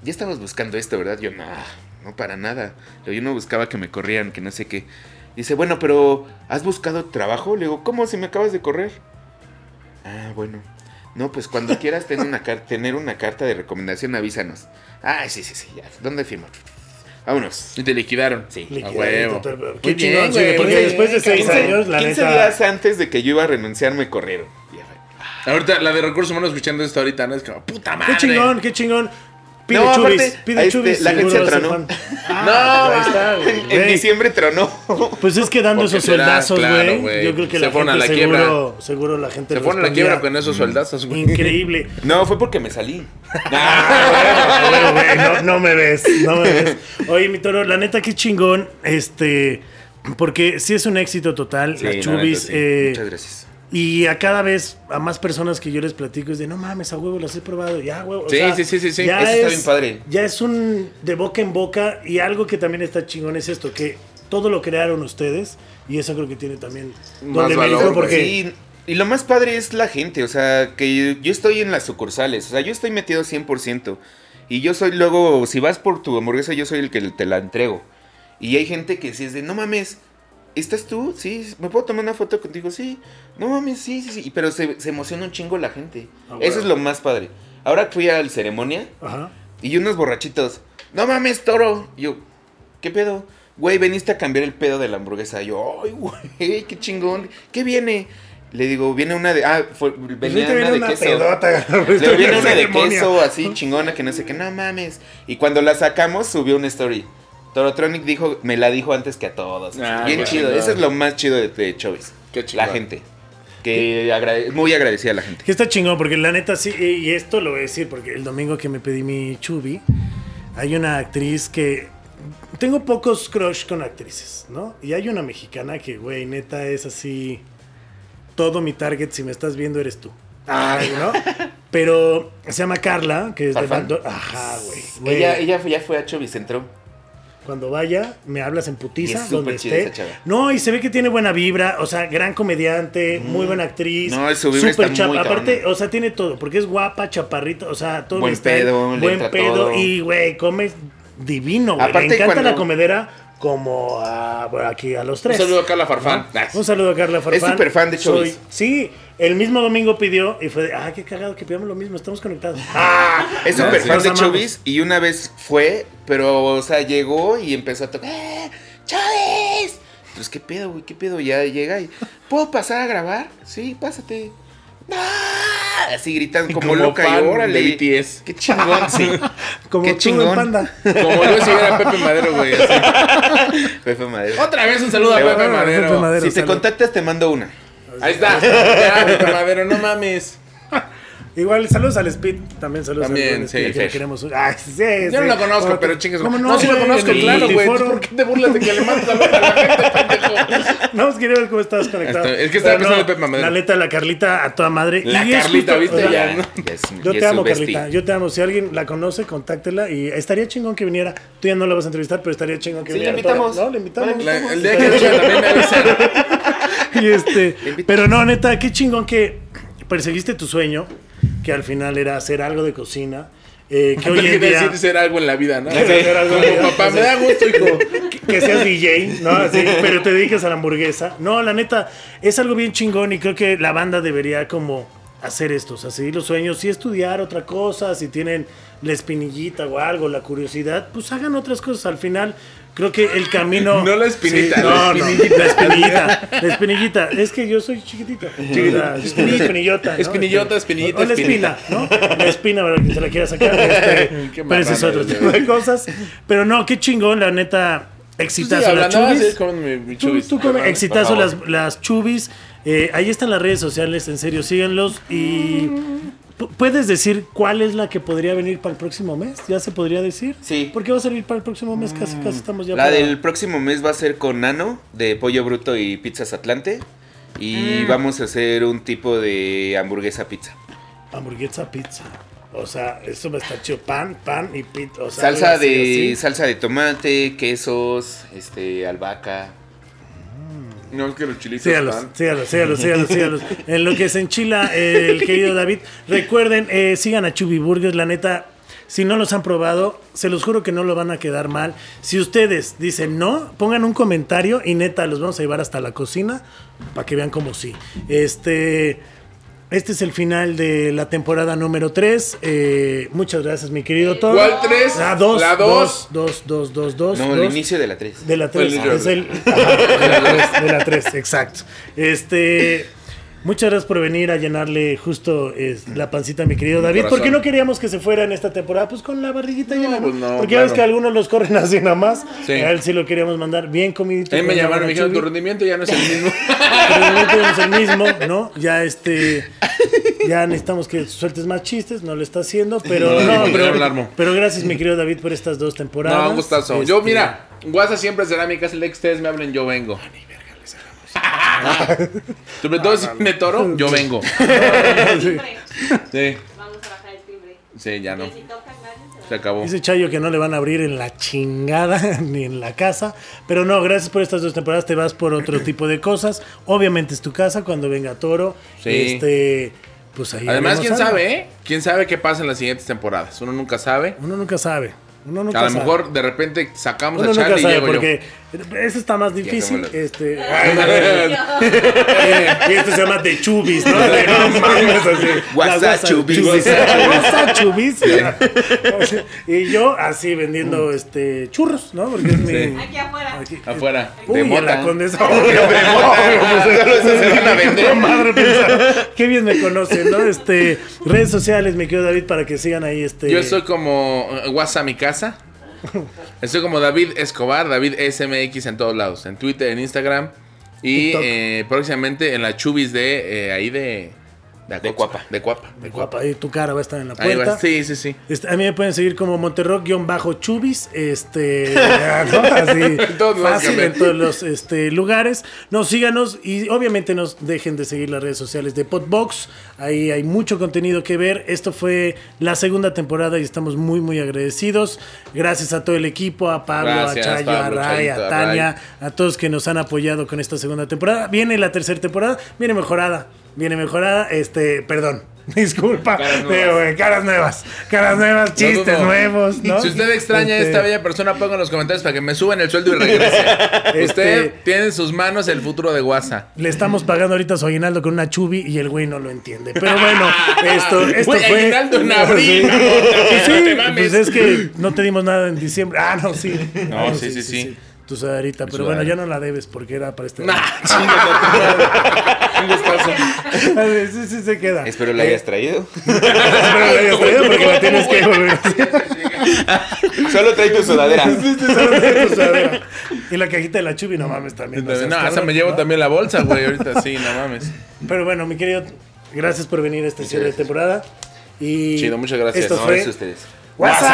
Ya estabas buscando esto, ¿verdad? Yo, no, no para nada. Yo no buscaba que me corrieran, que no sé qué. Dice, bueno, pero ¿has buscado trabajo? Le digo, ¿cómo si me acabas de correr? Ah, bueno. No, pues cuando quieras tener una, tener una carta de recomendación, avísanos. Ah, sí, sí, sí, ya. ¿Dónde firmo? Vámonos. Y te liquidaron. Sí. A huevo. Qué chingón, güey, porque después de bien, 6 cabrón. años, la 15 neta. días antes de que yo iba a renunciar, me corrieron. Fue. Ahorita la de recursos humanos escuchando esto ahorita, ¿no? Es como, puta madre. Qué chingón, qué chingón. Pide No, chubis, aparte, pide este, chubis. la agencia tronó. Ah, ahí está, güey. En Güey, diciembre tronó. Pues es que dando Porque esos sueldazos, güey. yo creo que Se la gente a la seguro, seguro la gente Se fueron a la quiebra con esos soldazos, güey. Increíble. No, fue porque me salí. Ah, bueno, no, no me ves, no me ves. Oye, mi toro, la neta, qué chingón. Este, porque sí es un éxito total. Sí, las la chubis. neta, sí. eh, Muchas gracias. Y a cada vez, a más personas que yo les platico, es de no mames, a huevo las he probado. Ya, huevo. o Sí, sea, sí, sí, sí, sí. ya Eso está es- bien padre. Ya es un de boca en boca. Y algo que también está chingón es esto: que todo lo crearon ustedes. Y eso creo que tiene también Más doble valor, mérito güey. porque. Sí, y lo más padre es la gente, o sea, que yo estoy en las sucursales, o sea, yo estoy metido 100%. Y yo soy luego, si vas por tu hamburguesa, yo soy el que te la entrego. Y hay gente que sí es de, no mames, ¿estás tú? Sí, ¿me puedo tomar una foto contigo? Sí, no mames, sí, sí, sí. Pero se, se emociona un chingo la gente. Ah, Eso es lo más padre. Ahora fui a la ceremonia Ajá. y unos borrachitos, no mames, toro. Y yo, ¿qué pedo? Güey, veniste a cambiar el pedo de la hamburguesa. Y yo, ay, güey, qué chingón. ¿Qué viene? Le digo, viene una de. Ah, fue, venía Pues ahorita una viene de una queso. pedota. Le viene una de queso así chingona que no sé qué, no mames. Y cuando la sacamos, subió una story. Torotronic dijo, me la dijo antes que a todos. Ah, Bien chido. Eso es lo más chido de, de Choice. Qué chingón. La gente. Que agrade- muy agradecida a la gente. Que está chingón, porque la neta sí, y esto lo voy a decir, porque el domingo que me pedí mi chubi, hay una actriz que. Tengo pocos crush con actrices, ¿no? Y hay una mexicana que, güey, neta es así. Todo mi target, si me estás viendo, eres tú. Ay, ¿no? Pero se llama Carla, que es de Ajá, güey. Ella, ella fue- ya fue a Chovis, entró. Cuando vaya, me hablas en putiza, es donde esté. No, y se ve que tiene buena vibra, o sea, gran comediante, muy buena actriz. No, su vibra súper está muy Aparte, o sea, tiene todo, porque es guapa, chaparrita, o sea, todo Buen pedo, buen pedo todo. y güey, come divino, güey. Aparte, Le encanta cuando- la comedera como a, bueno, aquí a los Un tres. saludo a Carla Farfán. Un saludo a Carla Farfán. súper fan de Soy- Chovis. Sí, el mismo domingo pidió y fue de, ah, qué cagado que pidamos lo mismo, estamos conectados. Es Ah, súper sí. fan de. Chovis y una vez fue, pero, o sea, llegó y empezó a tocar. ¡Eh! ¡Chovis! Pues, ¿qué pedo, güey? ¿Qué pedo? Ya llega y. ¿Puedo pasar a grabar? Sí, pásate. ¡No! Así gritando como, Como loca fan y órale. de BTS. Qué chingón, sí. Como Qué tú, chingón. panda. Como yo si era Pepe Madero, güey. así. Pepe Madero. Otra vez un saludo a Pepe Madero. Pepe Madero. Si te contactas, te mando una. Ahí está. Ya, Madero, no mames. Igual, saludos al Speed, también saludos También, al sí, Speed, Fer. queremos. Ay, sí, Yo no sí. lo conozco, ¿Cómo pero chingues. ¿Cómo No, no, sí lo conozco, claro, güey. ¿Por qué te burlas de que le mandas saludos a la gente, pendejo? No, es que quería ver cómo estabas conectado. Es que estaba pensando en Pepe Madero. La neta, la Carlita a toda madre. La Y Carlita, justo- ¿viste? o sea, Ya, ¿no? Ya es- Yo te amo. Carlita. Yo te amo. Si alguien la conoce, contáctela. Y estaría chingón que viniera. Tú ya no la vas a entrevistar, pero estaría chingón que Sí, viniera. le invitamos. No, le invitamos. La- el día que también me avisan. Y este, pero no, neta, qué chingón que perseguiste tu sueño, que al final era hacer algo de cocina. eh, que hoy en día. decir ser algo en la vida, ¿no? Hacer algo en la vida. Como papá, me da gusto, hijo. que, que seas DJ, ¿no? Así, pero te dediques a la hamburguesa. No, la neta, es algo bien chingón y creo que la banda debería como hacer esto, o sea, seguir los sueños, sí estudiar otra cosa, si tienen la espinillita o algo, la curiosidad, pues hagan otras cosas. Al final, creo que el camino... No la espinita, Sí, la no, no, espinillita. la espinillita. La espinillita. Es que yo soy chiquitita. Chiquita. Espinilla, espinillota. ¿no? Espinillota, Este, espinillita, O la espina, ¿no? La espina, para quien se la quiera sacar. Este, pero ese es otro tipo de cosas. Pero no, qué chingón, la neta. Exitazo Sí, las chubis. mi- Tú, tú come, exitazo las, las chubis. Eh, ahí están las redes sociales, en serio, síganlos. Y P- ¿Puedes decir cuál es la que podría venir para el próximo mes? ¿Ya se podría decir? Sí. ¿Por qué va a salir para el próximo mes? Casi, casi estamos ya La para- del próximo mes va a ser con Nano, de Pollo Bruto y Pizzas Atlante. Mm. Y vamos a hacer un tipo de hamburguesa pizza. Hamburguesa pizza. O sea, eso a estar chido. Pan, pan y pizza. O sea, salsa así, de así. salsa de tomate, quesos, este, albahaca. No, es que los chilitos Sígalos, están- sígalos, sígalos, sígalos, sígalos. En lo que se enchila el querido David. Recuerden, eh, sigan a Chubby Burgers, la neta. Si no los han probado, se los juro que no lo van a quedar mal. Si ustedes dicen no, pongan un comentario y neta los vamos a llevar hasta la cocina para que vean como sí. Este, este es el final de la temporada número 3. muchas gracias, mi querido Toro. ¿Cuál tres? La 2. La dos. 2, 2, 2, 2. No, el inicio de la 3. De la 3, Fue el es el. ajá, de la 3, de la 3, exacto. Este. Muchas gracias por venir a llenarle justo es, la pancita a mi querido David. corazón. ¿Por qué no queríamos que se fuera en esta temporada? Pues con la barriguita llena, ¿no? pues no, Porque ya ves que algunos los corren así nada más. Sí. A él sí lo queríamos mandar bien comidito. A mí me llamaron, me dijeron, tu rendimiento ya no es el mismo. Pero no tenemos el mismo, ¿no? Ya este. Ya necesitamos que sueltes más chistes, no lo está haciendo, pero No, no, ya pero, pero gracias, mi querido David, por estas dos temporadas. No, un gustazo. Yo, Este, mira, WhatsApp siempre será mi casa. El ex me hablen, yo vengo. Sobre todo si viene toro, yo vengo. Timbre. Sí, Vamos a bajar el timbre. sí, ya no. Se acabó. Dice Chayo que no le van a abrir en la chingada ni en la casa. Pero no, gracias por estas dos temporadas. Te vas por otro tipo de cosas. Obviamente es tu casa cuando venga Toro. Sí. Este, pues ahí Además, quién algo. sabe, ¿eh? ¿Quién sabe qué pasa en las siguientes temporadas? Uno nunca sabe. Uno nunca sabe. Uno nunca A lo sabe. mejor de repente sacamos Uno a nunca Charlie y llego yo. Eso está más difícil. Este, eh, y esto se llama de chubis, ¿no? De no mames, así. WhatsApp chubis. WhatsApp chubis. y yo así vendiendo este churros, ¿no? Porque es mi. Aquí afuera. aquí- Afuera. De mota. la condesa. Solo eso se van a vender. Madre pensaba, Qué bien me conocen, ¿no? Este, redes sociales, mi querido David, para que sigan ahí este. Yo soy como eh, WhatsApp mi casa. Estoy como David Escobar, David SMX en todos lados. En Twitter, en Instagram. Y eh, próximamente en la chubis de eh, ahí de. De. Cuapa. De Cuapa. De Cuapa. Guapa, ahí tu cara va a estar en la Ahí puerta. va. Sí, sí, sí. Este, a mí me pueden seguir como Monterrock-Chubis, este, ya, ¿no? Así, En todos lados, fácil, Gabriel. en todos los este, lugares. No, síganos y obviamente nos dejen de seguir las redes sociales de Podbox. Ahí hay mucho contenido que ver. Esto fue la segunda temporada y estamos muy, muy agradecidos. Gracias a todo el equipo, a Pablo, Gracias, a Chayo, Pablo, a Ray, Chayito, a a Tania, a todos que nos han apoyado con esta segunda temporada. Viene la tercera temporada, viene mejorada. Viene mejorada, este, perdón, disculpa, Caras nuevas. pero caras nuevas, caras nuevas, chistes nuevos, ¿no? Si usted extraña a Este, esta bella persona, ponga en los comentarios para que me suban el sueldo y regrese. Este- Usted tiene en sus manos el futuro de WhatsApp. Le estamos pagando ahorita su aguinaldo con una chubi y el güey no lo entiende. Pero bueno, esto, esto fue. aguinaldo en abril, Sí. amor, también, Sí, no te mames. pues es que no te dimos nada en diciembre. Ah, no, sí. No, Ah, sí, sí, sí. Tu sudaderita, pero bueno, ya no la debes porque era para este. Nah. Un sí, sí, se queda. Espero la hayas traído. Espero la hayas traído porque la tienes que volver. Solo trae tu sudadera. Solo trae tu sudadera. Y la cajita de la chubi, no mames también. No, seas esa me llevo ¿no? también la bolsa, güey. Ahorita sí, no mames. Pero bueno, mi querido, gracias por venir a este cierre de temporada. Y Chido, muchas gracias. Esto No, fue es ustedes. WhatsApp.